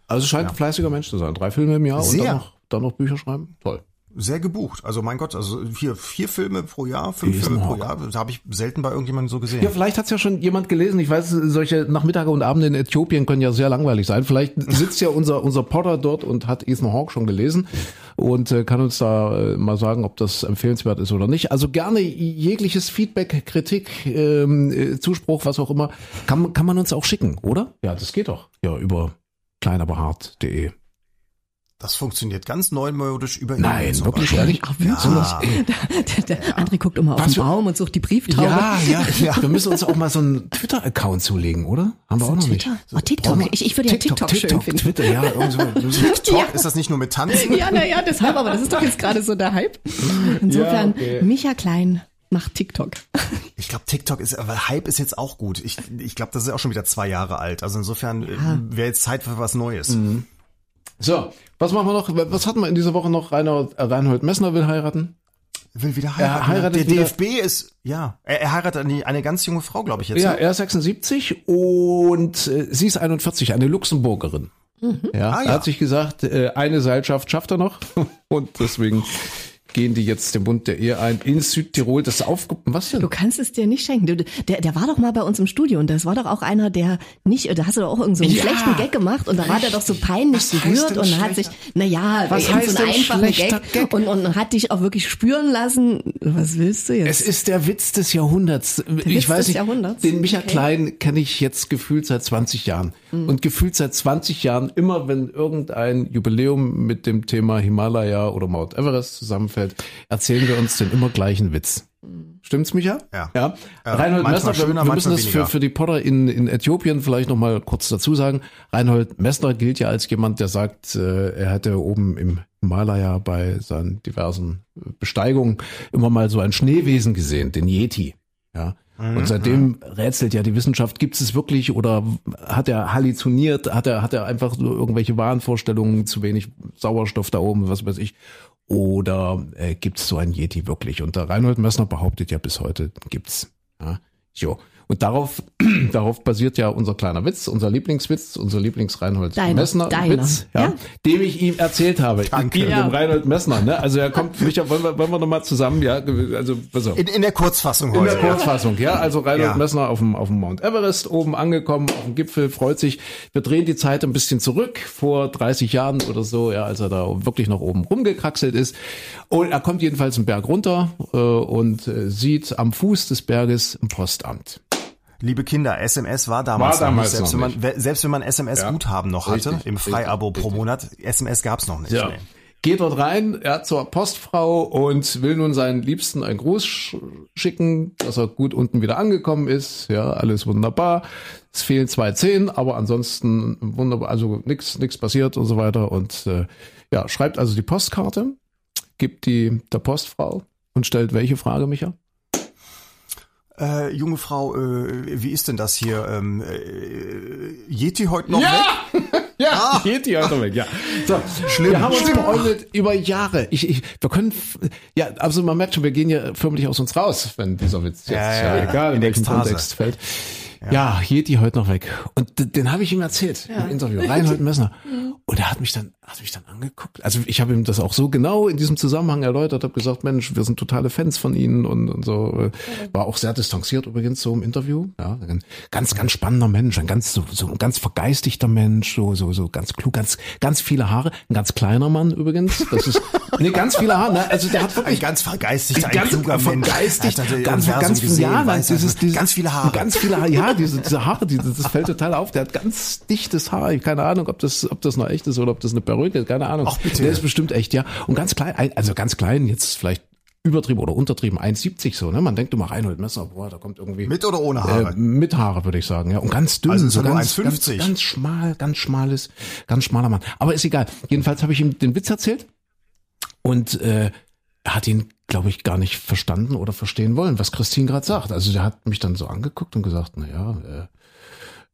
Also scheint ein fleißiger Mensch zu sein. Drei Filme im Jahr und Sehr. dann noch, dann noch Bücher schreiben. Toll. Sehr gebucht. Also mein Gott, also hier vier Filme pro Jahr, fünf Ethan Filme pro. Jahr, das habe ich selten bei irgendjemandem so gesehen. Ja, vielleicht hat's ja schon jemand gelesen. Ich weiß, solche Nachmittage und Abende in Äthiopien können ja sehr langweilig sein. Vielleicht [laughs] sitzt ja unser, unser Potter dort und hat Ethan Hawke schon gelesen und äh, kann uns da äh, mal sagen, ob das empfehlenswert ist oder nicht. Also gerne jegliches Feedback, Kritik, ähm, äh, Zuspruch, was auch immer, kann, kann man uns auch schicken, oder? Ja, das geht doch. Ja, über kleinaberhart.de. Das funktioniert ganz neumodisch über Nein, zum wirklich Beispiel. ehrlich? Ach, wirklich? Ey. [laughs] Der, der André guckt immer auf Was den Baum und sucht die Brieftaube. Ja, ja, [laughs] ja. Wir müssen uns auch mal so einen Twitter-Account zulegen, oder? Haben wir auch noch nicht. Twitter? Oh, TikTok. Ich, ich würde ja TikTok, schön finden. Twitter, ja, so. [laughs] TikTok, ist das nicht nur mit Tanzen? Ja, na ja, deshalb, aber das ist doch jetzt gerade so der Hype. Insofern, Ja, okay. Micha Klein macht TikTok. Ich glaube, TikTok ist, aber Hype ist jetzt auch gut. Ich, ich glaube, das ist auch schon wieder zwei Jahre alt. Also insofern äh, wäre jetzt Zeit für was Neues. Mhm. So, was machen wir noch? Was hatten wir in dieser Woche noch? Reinhold, äh, Reinhold Messner will heiraten. Will wieder Er heiraten. heiratet Der wieder- DFB ist, ja, er, er heiratet eine, eine ganz junge Frau, glaube ich jetzt. Ja, ne? er ist 76 und äh, sie ist 41, eine Luxemburgerin. Ja, Ah, er ja. hat sich gesagt, äh, eine Seilschaft schafft er noch [laughs] und deswegen gehen die jetzt den Bund der Ehe ein in Südtirol. Das aufge... Was denn? Du kannst es dir nicht schenken. Du, der, der war doch mal bei uns im Studio und das war doch auch einer, der nicht, da hast du doch auch irgendeinen so einen Ja. schlechten Gag gemacht und da war der doch so peinlich Was gerührt und hat sich, naja, Was heißt so einen einfachen Gag, Gag? Und, und hat dich auch wirklich spüren lassen. Was willst du Es jetzt? ist der Witz des Jahrhunderts. ich Witz weiß nicht, Jahrhunderts? den Micha Okay. Klein kenne ich jetzt gefühlt seit 20 Jahren. Und gefühlt seit 20 Jahren, immer wenn irgendein Jubiläum mit dem Thema Himalaya oder Mount Everest zusammenfällt, erzählen wir uns den immer gleichen Witz. Stimmt's, Micha? Ja. ja. Ja, Reinhold Messner, wir, schöner, wir müssen das für, weniger. für die Potter in, in Äthiopien vielleicht nochmal kurz dazu sagen. Reinhold Messner gilt ja als jemand, der sagt, äh, er hätte oben im Himalaya bei seinen diversen Besteigungen immer mal so ein Schneewesen gesehen, den Yeti. Ja. Mhm. Und seitdem rätselt ja die Wissenschaft, gibt es wirklich oder hat er halluziniert, hat er, hat er einfach so irgendwelche Wahnvorstellungen, zu wenig Sauerstoff da oben, was weiß ich. Oder äh, gibt es so ein Yeti wirklich? Und der Reinhold Messner behauptet ja bis heute, gibt's. Ja. Jo. Und darauf, [clears throat] darauf basiert ja unser kleiner Witz, unser Lieblingswitz, unser Lieblings-Reinhold Deiner, Messner deiner, Witz, ja, ja? dem ich ihm erzählt habe. Danke. Ihm, Ja. dem Reinhold Messner, ne? Also er kommt, [laughs] Micha, wollen wir, wollen wir nochmal zusammen, ja, also, pass auf. In, in der Kurzfassung In der heute. ja. Kurzfassung, ja. Also Reinhold Ja. Messner auf dem, auf dem Mount Everest oben angekommen, auf dem Gipfel, freut sich. Wir drehen die Zeit ein bisschen zurück, vor 30 Jahren oder so, ja, als er da wirklich noch oben rumgekraxelt ist. Und er kommt jedenfalls einen Berg runter äh, und äh, sieht am Fuß des Berges ein Postamt. Liebe Kinder, SMS war damals, War damals noch nicht. Selbst, noch wenn man, selbst wenn man SMS-Guthaben noch hatte, Richtig, im Freiabo pro. Monat, SMS gab's noch nicht. Ja. Nee. Geht dort rein, er zur Postfrau und will nun seinen Liebsten einen Gruß sch schicken, dass er gut unten wieder angekommen ist. Ja, alles wunderbar. Es fehlen zwei Zehen, aber ansonsten wunderbar, also nichts nix passiert und so weiter. Und äh, ja, schreibt also die Postkarte, gibt die der Postfrau und stellt welche Frage, Micha? Äh, junge Frau, äh, wie ist denn das hier? Ähm, äh, Yeti heute noch weg? [laughs] Ja, geht die heute weg, ja. So, schlimm. Wir haben uns beäugelt über Jahre. Ich, ich, wir können, ja, also man merkt schon, wir gehen ja förmlich aus uns raus, wenn dieser Witz jetzt, Ja, ja, ja, egal in in welchem. Kontext fällt. Ja, Yeti heute noch weg. Und den habe ich ihm erzählt im Interview. Reinhold Messner. [laughs] Und er hat mich dann, hat mich dann angeguckt. Also ich habe ihm das auch so genau in diesem Zusammenhang erläutert, habe gesagt, Mensch, wir sind totale Fans von Ihnen und, und so. War auch sehr distanziert übrigens so im Interview. Ja, ein ganz, ganz spannender Mensch, ein ganz, so, so ein ganz vergeistigter Mensch, so, so, so ganz klug, ganz, ganz viele Haare. Ein ganz kleiner Mann übrigens. Das ist, [laughs] nee, ganz viele Haare. Ne? Also der hat Ein wirklich ganz vergeistigter, ein ganz kluger Mensch. vergeistigt, Er ganz, ganz, ja, dieses, dieses, ganz viele Haare. Ganz viele Haare, ja, diese, diese Haare, diese, das fällt total auf. Der hat ganz dichtes Haar. Ich keine Ahnung, ob das, ob das noch echt ist oder ob das eine Perücke ist, keine Ahnung. Ach, bitte. Der ist bestimmt echt, ja. Und ganz klein, ein- also ganz klein, jetzt vielleicht übertrieben oder untertrieben, 1,70 so, ne? Man denkt immer Reinhold Messer, boah, da kommt irgendwie. Mit oder ohne Haare? Äh, mit Haare, würde ich sagen, ja. Und ganz dünn, Also so ganz, 1,50. ganz, ganz schmal, ganz schmales, ganz schmaler Mann. Aber ist egal. Jedenfalls habe ich ihm den Witz erzählt und äh, hat ihn, glaube ich, gar nicht verstanden oder verstehen wollen, was Christine gerade sagt. Also der hat mich dann so angeguckt und gesagt, na ja, äh,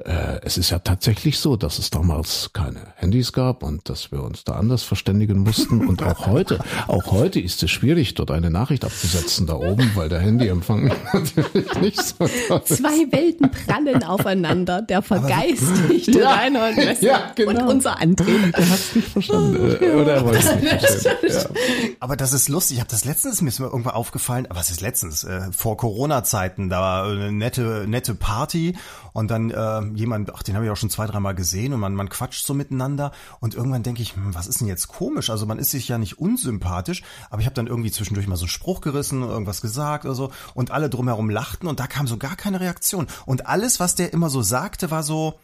äh, es ist ja tatsächlich so, dass es damals keine Handys gab und dass wir uns da anders verständigen mussten. Und auch heute, auch heute ist es schwierig, dort eine Nachricht abzusetzen da oben, weil der Handyempfang [laughs] natürlich nicht so. Zwei Welten prallen aufeinander. Der vergeistigte [laughs] Ja. Reinhold Messner Ja, genau. und unser Antrieb. Er hat es nicht verstanden. äh, Oder er wollte es nicht verstehen. Ja. Aber das ist lustig. Ich habe das letztens mir ist mir irgendwann aufgefallen. Aber was ist letztens? Äh, vor Corona-Zeiten, da war eine nette nette Party und dann äh, jemand, ach den habe ich auch schon zwei dreimal gesehen und man man quatscht so miteinander und irgendwann denke ich, hm, was ist denn jetzt komisch? Also man ist sich ja nicht unsympathisch, aber ich habe dann irgendwie zwischendurch mal so einen Spruch gerissen, irgendwas gesagt oder so und alle drumherum lachten und da kam so gar keine Reaktion und alles, was der immer so sagte, war so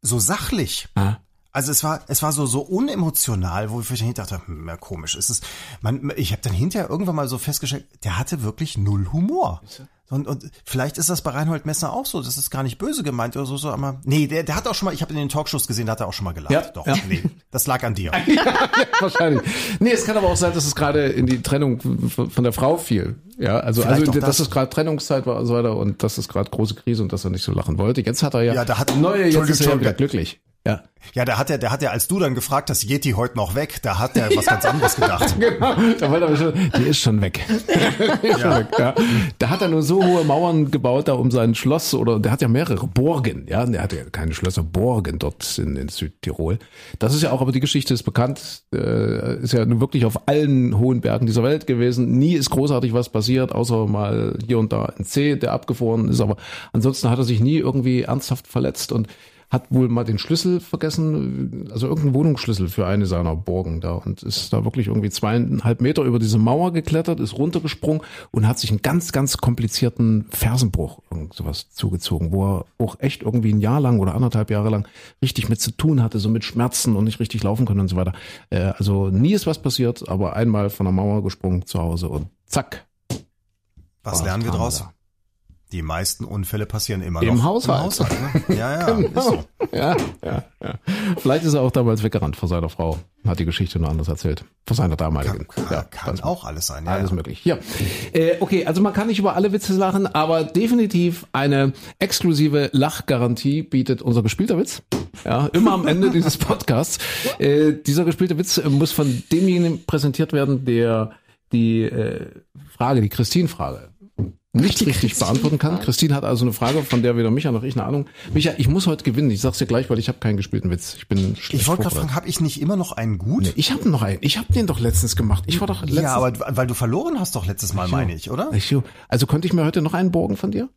so sachlich. Ah. Also es war es war so so unemotional, wo ich dann dachte, hm, ja, komisch. Es ist man ich habe dann hinterher irgendwann mal so festgestellt, der hatte wirklich null Humor. Und, und vielleicht ist das bei Reinhold Messner auch so, das ist gar nicht böse gemeint oder so, so aber nee, der, der hat auch schon mal, ich habe in den Talkshows gesehen, da hat er auch schon mal gelacht. Ja, Doch, ja. nee, das lag an dir. [laughs] Wahrscheinlich. Nee, es kann aber auch sein, dass es gerade in die Trennung von der Frau fiel. Ja, also, Vielleicht also dass das. es gerade Trennungszeit war und so weiter und das ist gerade große Krise und dass er nicht so lachen wollte. Jetzt hat er ja, Ja, da hat- neue, jetzt ist er ja wieder glücklich. Ja. Ja, da hat er, der hat ja, als du dann gefragt hast, Yeti heute noch weg, da hat er was [laughs] ganz anderes gedacht. [laughs] Genau. Da wollte er schon, die ist schon weg. [laughs] ist schon weg, ja. Da hat er nur so hohe Mauern gebaut da um sein Schloss oder der hat ja mehrere Burgen, ja. Der hat ja keine Schlösser, Burgen dort in, in Südtirol. Das ist ja auch, aber die Geschichte ist bekannt, äh, ist ja nun wirklich auf allen hohen Bergen dieser Welt gewesen. Nie ist großartig was passiert, außer mal hier und da ein C, der abgefroren ist, aber ansonsten hat er sich nie irgendwie ernsthaft verletzt und hat wohl mal den Schlüssel vergessen, also irgendeinen Wohnungsschlüssel für eine seiner Burgen da und ist da wirklich irgendwie zweieinhalb Meter über diese Mauer geklettert, ist runtergesprungen und hat sich einen ganz, ganz komplizierten Fersenbruch, irgend sowas zugezogen, wo er auch echt irgendwie ein Jahr lang oder anderthalb Jahre lang richtig mit zu tun hatte, so mit Schmerzen und nicht richtig laufen können und so weiter. Äh, also nie ist was passiert, aber einmal von der Mauer gesprungen zu Hause und zack. Was lernen wir draus? da. Die meisten Unfälle passieren immer Im noch Haushalt. Im Haushalt ne? [laughs] Ja, ja, ist so. Ja, ja, ja. Vielleicht ist er auch damals weggerannt vor seiner Frau. Hat die Geschichte nur anders erzählt. Vor seiner damaligen. Kann, ja, kann auch alles sein. Ja, Alles ja. möglich. Ja. Äh, okay, also man kann nicht über alle Witze lachen, aber definitiv eine exklusive Lachgarantie bietet unser gespielter Witz. Ja, immer am Ende dieses Podcasts. Äh, dieser gespielte Witz muss von demjenigen präsentiert werden, der die äh, Frage, die Christine-Frage nicht richtig beantworten kann. Christine hat also eine Frage, von der weder Micha noch ich eine Ahnung. Micha, ich muss heute gewinnen. Ich sag's dir gleich, weil ich habe keinen gespielten Witz. Ich bin schlecht Ich wollte gerade fragen, habe ich nicht immer noch einen gut? Nee, ich habe noch einen. Ich habe den doch letztens gemacht. Ich war doch letztens. ja, aber weil du verloren hast doch letztes Mal, meine ich, oder? Also könnte ich mir heute noch einen borgen von dir?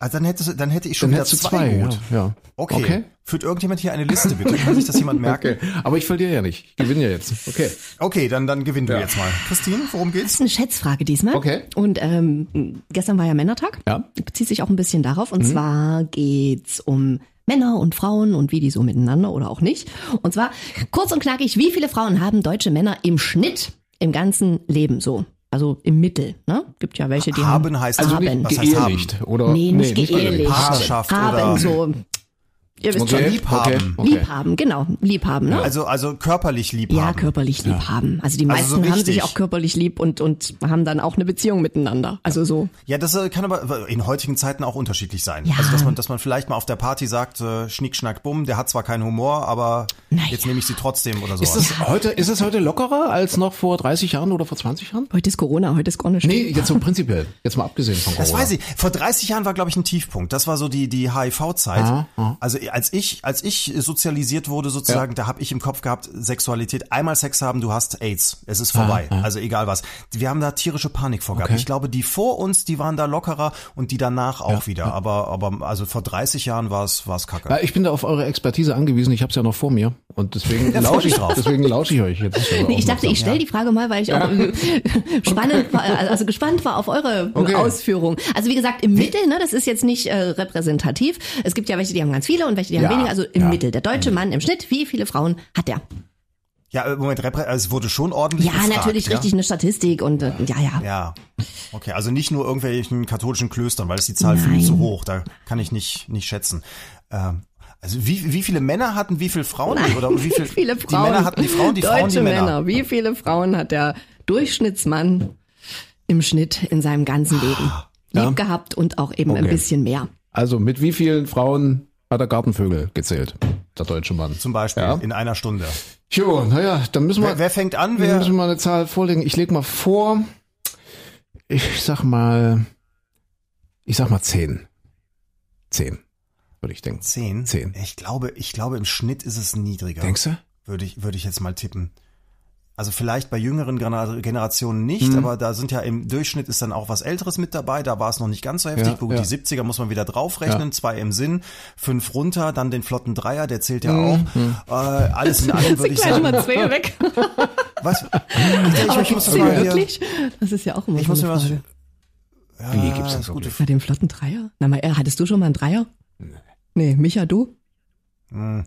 Also dann hättest dann hätte ich schon Dann wieder zwei, zwei. gut. Ja, ja. Okay. Okay. Führt irgendjemand hier eine Liste, bitte? Kann sich das jemand [laughs] merken? Okay. Aber ich verliere ja nicht. Ich gewinne ja jetzt. Okay. Okay, dann, dann gewinn du Ja. jetzt mal. Christine, worum Das geht's? ist eine Schätzfrage diesmal. Okay. Und ähm, gestern war ja Männertag. Ja. Bezieht sich auch ein bisschen darauf. Mhm. Und zwar geht's um Männer und Frauen und wie die so miteinander oder auch nicht. Und zwar kurz und knackig, wie viele Frauen haben deutsche Männer im Schnitt im ganzen Leben so? Also im Mittel, ne? Gibt ja welche, die haben. Haben heißt Also Haben. nicht was heißt haben? oder Nee, nicht geehelicht. Partnerschaft haben oder- so Ihr wisst Okay, schon. Liebhaben. okay. Liebhaben, genau. Liebhaben, ne? Also, also körperlich lieb Ja, körperlich lieb haben. Also die Also meisten so haben sich auch körperlich lieb und, und haben dann auch eine Beziehung miteinander. Also so. Ja, das äh, kann aber in heutigen Zeiten auch unterschiedlich sein. Ja. Also dass man, dass man vielleicht mal auf der Party sagt, äh, Schnick, Schnack, Bumm, der hat zwar keinen Humor, aber Na jetzt nehme ich sie trotzdem oder Ist sowas. es heute, ist es heute lockerer als noch vor 30 Jahren oder vor 20 Jahren? Heute ist Corona, heute ist gar nicht. Nee, jetzt so prinzipiell. Jetzt mal abgesehen von Corona. Das weiß ich. Vor 30 Jahren war, glaube ich, ein Tiefpunkt. Das war so die, die HIV-Zeit. Also als ich, als ich sozialisiert wurde sozusagen, da habe ich im Kopf gehabt, Sexualität, einmal Sex haben, du hast AIDS. Es ist vorbei. Also egal was. Wir haben da tierische Panik vor gehabt. Okay. Ich glaube, die vor uns, die waren da lockerer und die danach auch wieder. Aber, aber also vor 30 Jahren war es, war es kacke. Ja, ich bin da auf eure Expertise angewiesen. Ich habe es ja noch vor mir und deswegen [laughs] Ja, lausche ich drauf. Deswegen lausche ich euch jetzt. Nee, ich dachte, ich stelle die Frage mal, weil ich auch [laughs] spannend war, also gespannt war auf eure Okay. Ausführungen. Also wie gesagt, im Mittel, ne, das ist jetzt nicht äh, repräsentativ. Es gibt ja welche, die haben ganz viele und welche, die haben Ja, weniger. Also im ja. Mittel. Der deutsche Mann im Schnitt, wie viele Frauen hat der? Ja, äh, Moment, also es wurde schon ordentlich Ja, gefragt, natürlich ja? richtig eine Statistik und äh, ja, ja. Ja, okay, also nicht nur irgendwelchen katholischen Klöstern, weil ist die Zahl viel Nein. zu hoch, da kann ich nicht, nicht schätzen. Ähm, also wie, wie viele Männer hatten wie viele Frauen? Oder wie, [laughs] viel, Wie viele Die Frauen? Männer hatten die Frauen, die Deutsche Frauen die Männer. Wie viele Frauen hat der Durchschnittsmann im Schnitt in seinem ganzen Leben Ja. lieb gehabt und auch eben ein Okay. bisschen mehr? Also mit wie vielen Frauen hat er Gartenvögel gezählt? Der deutsche Mann. Zum Beispiel Ja. in einer Stunde. Jo, naja, dann müssen wir, Wer, wer fängt an? wir Wer? müssen mal eine Zahl vorlegen. Ich leg mal vor, ich sag mal, ich sag mal zehn. Zehn, würde ich denken. Zehn? Zehn. Ich glaube, ich glaube im Schnitt ist es niedriger. Denkst du? Würde ich, würde ich jetzt mal tippen. Also vielleicht bei jüngeren Gener- Generationen nicht, Mhm. aber da sind ja im Durchschnitt ist dann auch was Älteres mit dabei. Da war es noch nicht ganz so heftig. Ja, Gut, ja. die 70er muss man wieder draufrechnen. Zwei im Sinn, fünf runter, dann den flotten Dreier, der zählt ja Mhm. auch. Äh, alles in allem [laughs] würde ich sagen. zwei weg. [laughs] Was? Ich, ich, ich muss das mal hier. wirklich? Das ist ja auch immer Ich so muss eine mir was. Frage. Ja, Wie gibt's gute Bei dem flotten Dreier? Na mal, äh, hattest du schon mal einen Dreier? Nee, Micha, du? [laughs]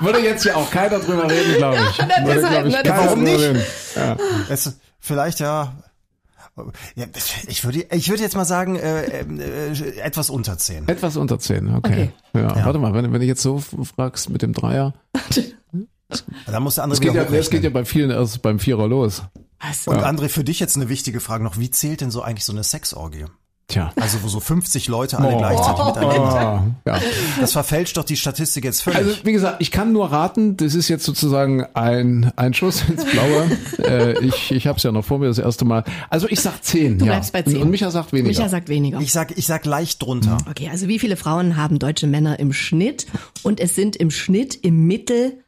Würde jetzt ja auch keiner drüber reden, glaube ich. Würde, deshalb, glaub ich, [laughs] keiner warum drüber nicht? reden. Es, vielleicht ja. ja. Ich würde, ich würde jetzt mal sagen, äh, äh, etwas unter zehn. Etwas unter zehn, okay. Ja, Warte mal, wenn, wenn du jetzt so fragst mit dem Dreier. Da muss der andere Es geht, ja, es geht ja bei vielen erst beim Vierer los. Was? Und André, für dich jetzt eine wichtige Frage noch. Wie zählt denn so eigentlich so eine Sexorgie? Tja. Also wo so 50 Leute alle Oh. gleichzeitig miteinander. Ah, ja. Das verfälscht doch die Statistik jetzt völlig. Also wie gesagt, ich kann nur raten, das ist jetzt sozusagen ein, ein Schuss ins Blaue. [laughs] äh, ich ich habe es ja noch vor mir das erste Mal. Also ich sag zehn. Du ja. bleibst bei zehn. Und, und Micha sagt weniger. Micha sagt weniger. ich sag, ich sag leicht drunter. Okay, also wie viele Frauen haben deutsche Männer im Schnitt? Und es sind im Schnitt im Mittel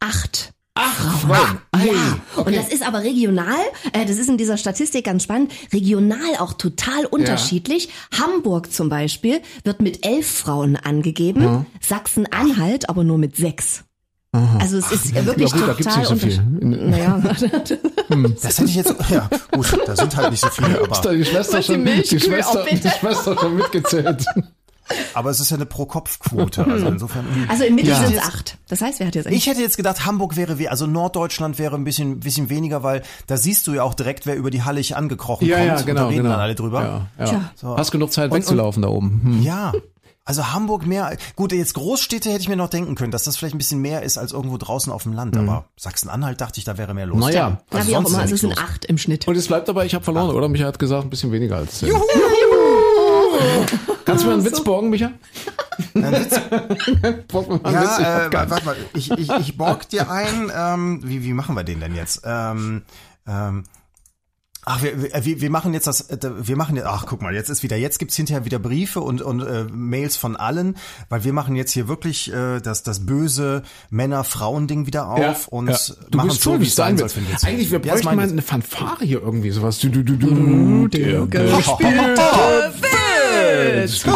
acht. Ach, Frauen. Ei, Ja, und das ist aber regional, äh, das ist in dieser Statistik ganz spannend, regional auch total unterschiedlich. Hamburg zum Beispiel wird mit elf Frauen angegeben, Sachsen-Anhalt aber nur mit sechs. Also es ist wirklich Ja gut, da gibt's total nicht so viel. unterschiedlich. Naja, [laughs] Das hätte ich jetzt, ja gut, da sind halt nicht so viele, Ist [laughs] da aber, die Schwester die schon, die Schwester, die Schwester schon mitgezählt. Aber es ist ja eine Pro-Kopf-Quote. Also insofern. also im Mittel Ja. sind es acht. Das heißt, wer hat jetzt eigentlich? Ich hätte jetzt gedacht, Hamburg wäre wie, also Norddeutschland wäre ein bisschen, bisschen weniger, weil da siehst du ja auch direkt, wer über die Hallig angekrochen Ja, kommt. ja, und genau, da reden genau. dann alle drüber. Ja, ja. So. Hast genug Zeit Und- wegzulaufen da oben. Hm. Ja. Also Hamburg mehr, gut, jetzt Großstädte hätte ich mir noch denken können, dass das vielleicht ein bisschen mehr ist als irgendwo draußen auf dem Land, aber Sachsen-Anhalt dachte ich, da wäre mehr los. Mhm. Naja. Na, Also wie auch sonst immer, ist also ja es sind acht im Schnitt. Und es bleibt dabei, ich habe verloren, oder? Micha hat gesagt, ein bisschen weniger als zehn. Kannst du mir einen Witz borgen, Micha? Borg mir mal einen Witz, ich Ja, äh, warte mal, ich, ich, ich borg dir ein, ähm, wie, wie machen wir den denn jetzt? Ähm, ähm, Ach, wir, wir, wir machen jetzt das, äh, wir machen jetzt, ach guck mal, jetzt ist wieder, jetzt gibt's hinterher wieder Briefe und, und äh, Mails von allen, weil wir machen jetzt hier wirklich äh, das, das böse Männer-Frauen-Ding wieder auf und ja. du machen bist so, wie es sein wird. finden wir jetzt. Eigentlich, wir Ja, bräuchten mein mal Witz. eine Fanfare hier irgendwie, sowas. Du, du, du, du, der gespielte Witz. [laughs]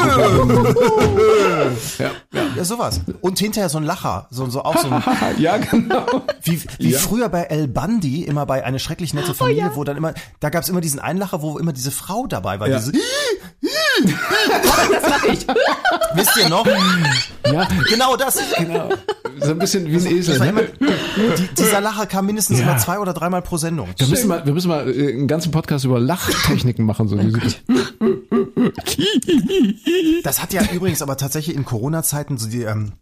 Ja, Ja, sowas. Und hinterher so ein Lacher, so, so auch so ein, [laughs] ja, genau. Wie, wie Ja. früher bei El Bandi, immer bei eine schrecklich nette Familie, wo dann immer, da gab's immer diesen Einlacher, wo immer diese Frau dabei war. Ja. Diese, Das mache ich. wisst ihr noch? Ja, Genau das. genau. So ein bisschen wie ein Esel. immer, Ne? die, dieser Lacher kam mindestens Ja. immer zwei oder dreimal pro Sendung. Wir müssen mal, wir müssen mal äh, einen ganzen Podcast über Lachtechniken machen. So diese, Das hat ja übrigens aber tatsächlich in Corona-Zeiten so die, ähm,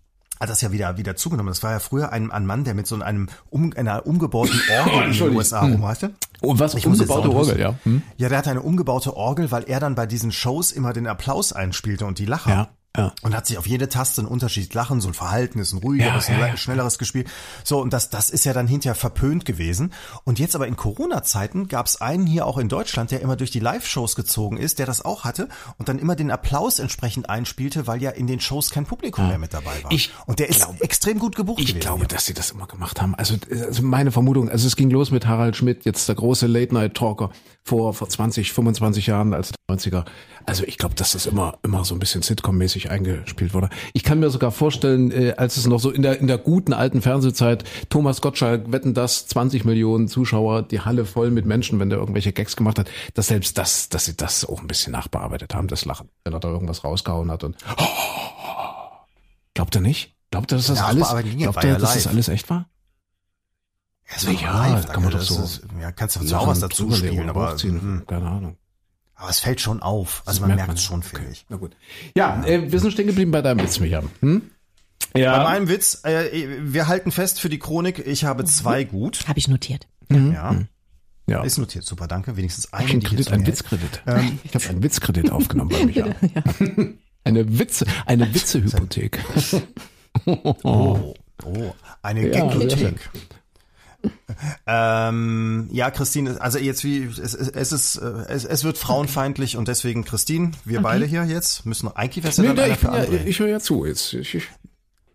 hat das ja wieder, wieder zugenommen. Das war ja früher ein, ein Mann, der mit so einem, um, einer umgebauten [coughs] Orgel in den USA rum, weißt du? Und was? Ich Umgebaute Orgel, ja. Hm? Ja, der hatte eine umgebaute Orgel, weil er dann bei diesen Shows immer den Applaus einspielte und die Lacher. Ja, ja. Und hat sich auf jede Taste ein Unterschied lachen, so ein Verhaltenes, ein ruhigeres, Ja, ja, ein schnelleres gespielt. So, und das, das ist ja dann hinterher verpönt gewesen. Und jetzt aber in Corona-Zeiten gab es einen hier auch in Deutschland, der immer durch die Live-Shows gezogen ist, der das auch hatte und dann immer den Applaus entsprechend einspielte, weil ja in den Shows kein Publikum mehr mit dabei war. Ich und der ist extrem gut gebucht Ich gewesen. glaube, dass sie das immer gemacht haben. Also, also meine Vermutung, also es ging los mit Harald Schmidt, jetzt der große Late-Night-Talker vor, vor 20, 25 Jahren als 90er. Also ich glaube, dass das immer, immer so ein bisschen Sitcom-mäßig eingespielt wurde. Ich kann mir sogar vorstellen, äh, als es noch so in der, in der guten alten Fernsehzeit, Thomas Gottschalk, wetten das, 20 Millionen Zuschauer, die Halle voll mit Menschen, wenn der irgendwelche Gags gemacht hat, dass selbst das, dass sie das auch ein bisschen nachbearbeitet haben, das Lachen, wenn er da irgendwas rausgehauen hat und [gasps] Glaubt ihr nicht? Glaubt ihr, dass das Ja, alles, ja, glaubt ja dass das alles echt war? War Ja, live, kann man das doch so Ist, ja, kannst du auch was dazu spielen, aber, hm, keine Ahnung. Aber es fällt schon auf. Also Das man merkt es schon, finde ich. Na gut. Ja, Äh, wir sind stehen geblieben bei deinem Witz, Micha. Hm? Ja. Bei meinem Witz, äh, wir halten fest für die Chronik, ich habe zwei gut. Habe ich notiert. Ja, ja. ist notiert, super, danke. Wenigstens Ein einen, die Kredit, ein. Witzkredit. [laughs] ich habe einen Witzkredit aufgenommen bei Micha. [laughs] Eine Witze, eine Witzehypothek. [laughs] Oh, oh, eine Ja, Gaglothek. Ähm, ja, Christine, also jetzt wie es, es, es ist äh, es, es wird frauenfeindlich und deswegen Christine, wir beide hier jetzt müssen eigentlich ja Nee, dann nee, ich, ja, ich höre ja zu. Jetzt, ich, ich,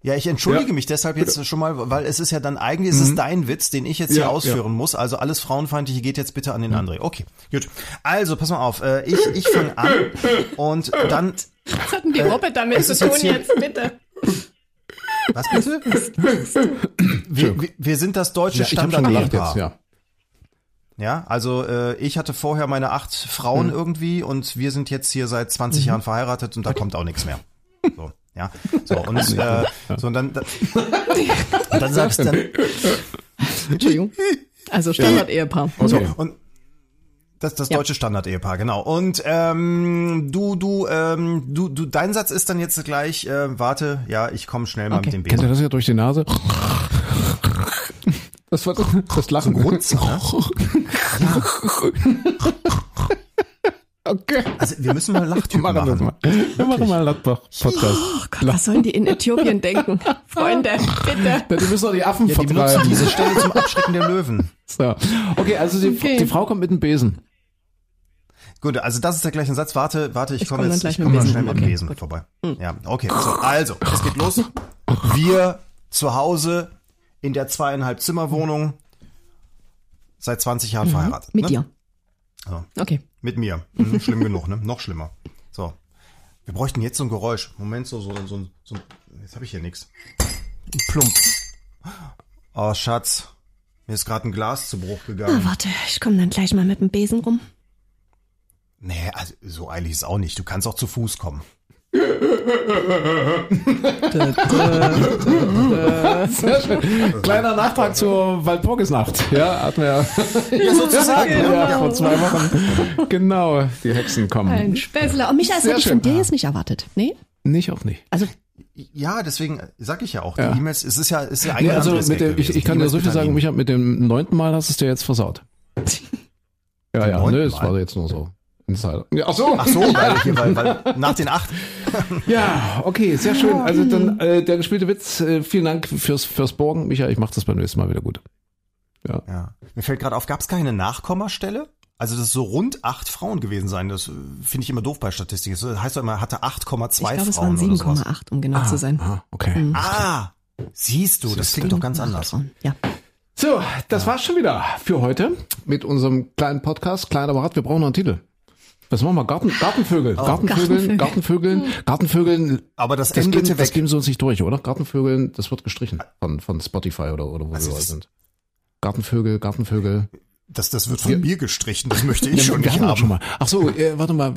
Ja, ich entschuldige Ja. mich deshalb jetzt schon mal, weil es ist ja dann eigentlich ist es dein Witz, den ich jetzt hier Ja, ausführen muss. Also alles Frauenfeindliche geht jetzt bitte an den André. Okay, gut. Also pass mal auf, äh, ich ich fange an [laughs] und dann Was hat denn die Robbe damit es zu tun jetzt hier- jetzt, bitte? Was bitte? Wir, wir, wir sind das deutsche ja, Standard-Ehepaar. jetzt, ja. Ja, also äh, ich hatte vorher meine acht Frauen Hm. irgendwie und wir sind jetzt hier seit 20 Mhm. Jahren verheiratet und da kommt auch nichts mehr. So, ja. So, und, [laughs] äh, so, und dann, [laughs] und dann sagst du dann, Entschuldigung. Also Standard-Ehepaar. Okay. Und das das Ja. deutsche Standard-Ehepaar, genau. Und ähm, du, du, ähm, du, du, dein Satz ist dann jetzt gleich, äh, warte, ja, ich komme schnell mal Okay. mit dem Kennt ihr das ja durch die Nase? Das war das, das Lachen. Grunzen, ne? Okay. Also wir müssen mal Lachtypen Wir machen das machen. mal. Wir machen mal einen Lachbach-Podcast. Oh Gott, was sollen die in Äthiopien denken? Freunde, bitte. Ja, die müssen doch die Affen Ja, die benutzen vertreiben. diese Stelle zum Abschrecken der Löwen. So. Okay, also die, Okay. die Frau kommt mit dem Besen. Gut, also das ist der gleiche Satz. Warte, warte, ich, Ich komme komm jetzt, gleich ich komme mal schnell mit dem Okay, Besen gut. vorbei. Ja, okay. So, also, es geht los. Wir zu Hause in der zweieinhalb Zimmerwohnung seit 20 Jahren verheiratet. Mit ne? dir. So. Okay. Mit mir. Mhm, schlimm genug, ne? Noch schlimmer. So. Wir bräuchten jetzt so ein Geräusch. Moment, so, so, so, so jetzt habe ich hier nichts. Plump. Oh, Schatz. Mir ist gerade ein Glas zu Bruch gegangen. warte, ich komme dann gleich mal mit dem Besen rum. Nee, also so eilig ist es auch nicht. Du kannst auch zu Fuß kommen. Sehr [laughs] schön. Kleiner Nachtrag zur Waldburgisnacht. Ja, hatten wir ja, Ja, sozusagen. ja, vor zwei Wochen. Genau, die Hexen kommen. Ein Späßler. Und Micha, das Sehr hätte ich von dir jetzt nicht erwartet. Nee? Nicht auch nicht. Also, Ja, deswegen sag ich ja auch, Ja. die E-Mails, es ist ja, es ist ja Nee, eigentlich also ein anderes mit dem, ich, ich kann dir so viel mit sagen. Micha, mit dem neunten Mal hast du es dir jetzt versaut. [laughs] Ja, ja, ne, es war jetzt nur so. Insider. Ja, ach so. Ach so, weil, hier, weil, weil [laughs] nach den acht. Ja, okay, sehr schön. Also dann äh, der gespielte Witz. Äh, vielen Dank fürs fürs Borgen, Micha. Ich mache das beim nächsten Mal wieder gut. Ja. Mir fällt gerade auf, gab es keine Nachkommastelle? Also das ist so rund acht Frauen gewesen sein. Das äh, finde ich immer doof bei Statistik. Das heißt doch immer, hatte 8,2 ich glaube, Frauen es waren oder sowas. 7,8, um genau zu sein. Ah, okay. Ah, siehst du, das klingt doch ganz anders. Frauen. Ja. So, das war's schon wieder für heute mit unserem kleinen Podcast. Kleiner aber hart, wir brauchen noch einen Titel. Was machen wir? Garten, Gartenvögel. Gartenvögeln, Gartenvögeln, Gartenvögeln. Aber das Das geben, das geben sie uns nicht durch, oder? Gartenvögeln, das wird gestrichen von, von Spotify oder, oder wo Also wir sind. Gartenvögel, Gartenvögel. Das, das wird von mir gestrichen, das möchte ich schon wir nicht doch haben. schon mal. Ach so, äh, warte mal.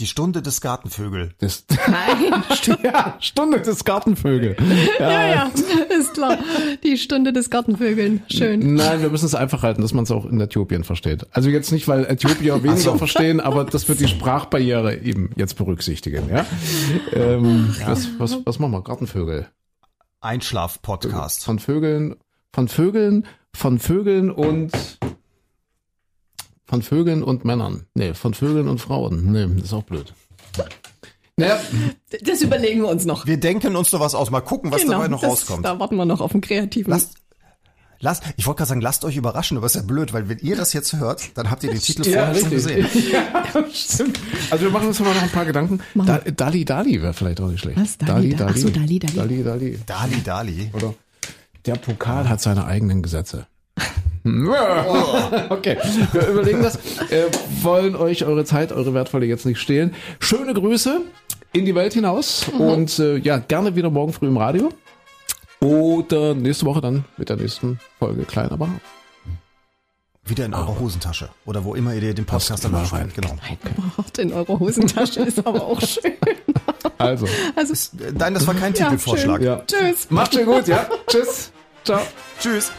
Die Stunde des Gartenvögel. Das, [laughs] Nein, ja, Stunde des Gartenvögel. ja, ja, ist klar. Die Stunde des Gartenvögeln. Schön. Nein, wir müssen es einfach halten, dass man es auch in Äthiopien versteht. Also jetzt nicht, weil Äthiopier weniger so. verstehen, aber das wird die Sprachbarriere eben jetzt berücksichtigen. Ja? Ähm, Was, was, was machen wir? Gartenvögel. Einschlaf-Podcast. Von Vögeln, von Vögeln, von Vögeln und von Vögeln und Männern. Nee, von Vögeln und Frauen. Nee, das ist auch blöd. Naja, Das überlegen wir uns noch. Wir denken uns noch was aus. Mal gucken, was dabei noch das, rauskommt. Da warten wir noch auf einen kreativen. Lasst, lasst, ich wollte gerade sagen, lasst euch überraschen, aber ist ja blöd, weil wenn ihr das jetzt hört, dann habt ihr den Titel [laughs] ja, vorher schon gesehen. [laughs] [laughs] Ja, stimmt. Also wir machen uns mal noch ein paar Gedanken. Da, Dali Dali wäre vielleicht auch nicht schlecht. Was? Dali, Dali? Ach so, Dali, Dali. Dali Dali. Dali, Dali. Oder der Pokal hat seine eigenen Gesetze. [laughs] Okay, wir überlegen das. Äh, wollen euch eure Zeit, eure wertvolle jetzt nicht stehlen. Schöne Grüße in die Welt hinaus und äh, ja, gerne wieder morgen früh im Radio. Oder nächste Woche dann mit der nächsten Folge Klein, aber hart. Wieder in eurer Hosentasche. Oder wo immer ihr den Podcast dann rein. Genau. Eingebracht in eure Hosentasche ist aber auch schön. Also, Also, Nein, das war kein ja, Titelvorschlag. schön. ja. Tschüss. Macht schon gut, ja? Tschüss. Ciao. Tschüss.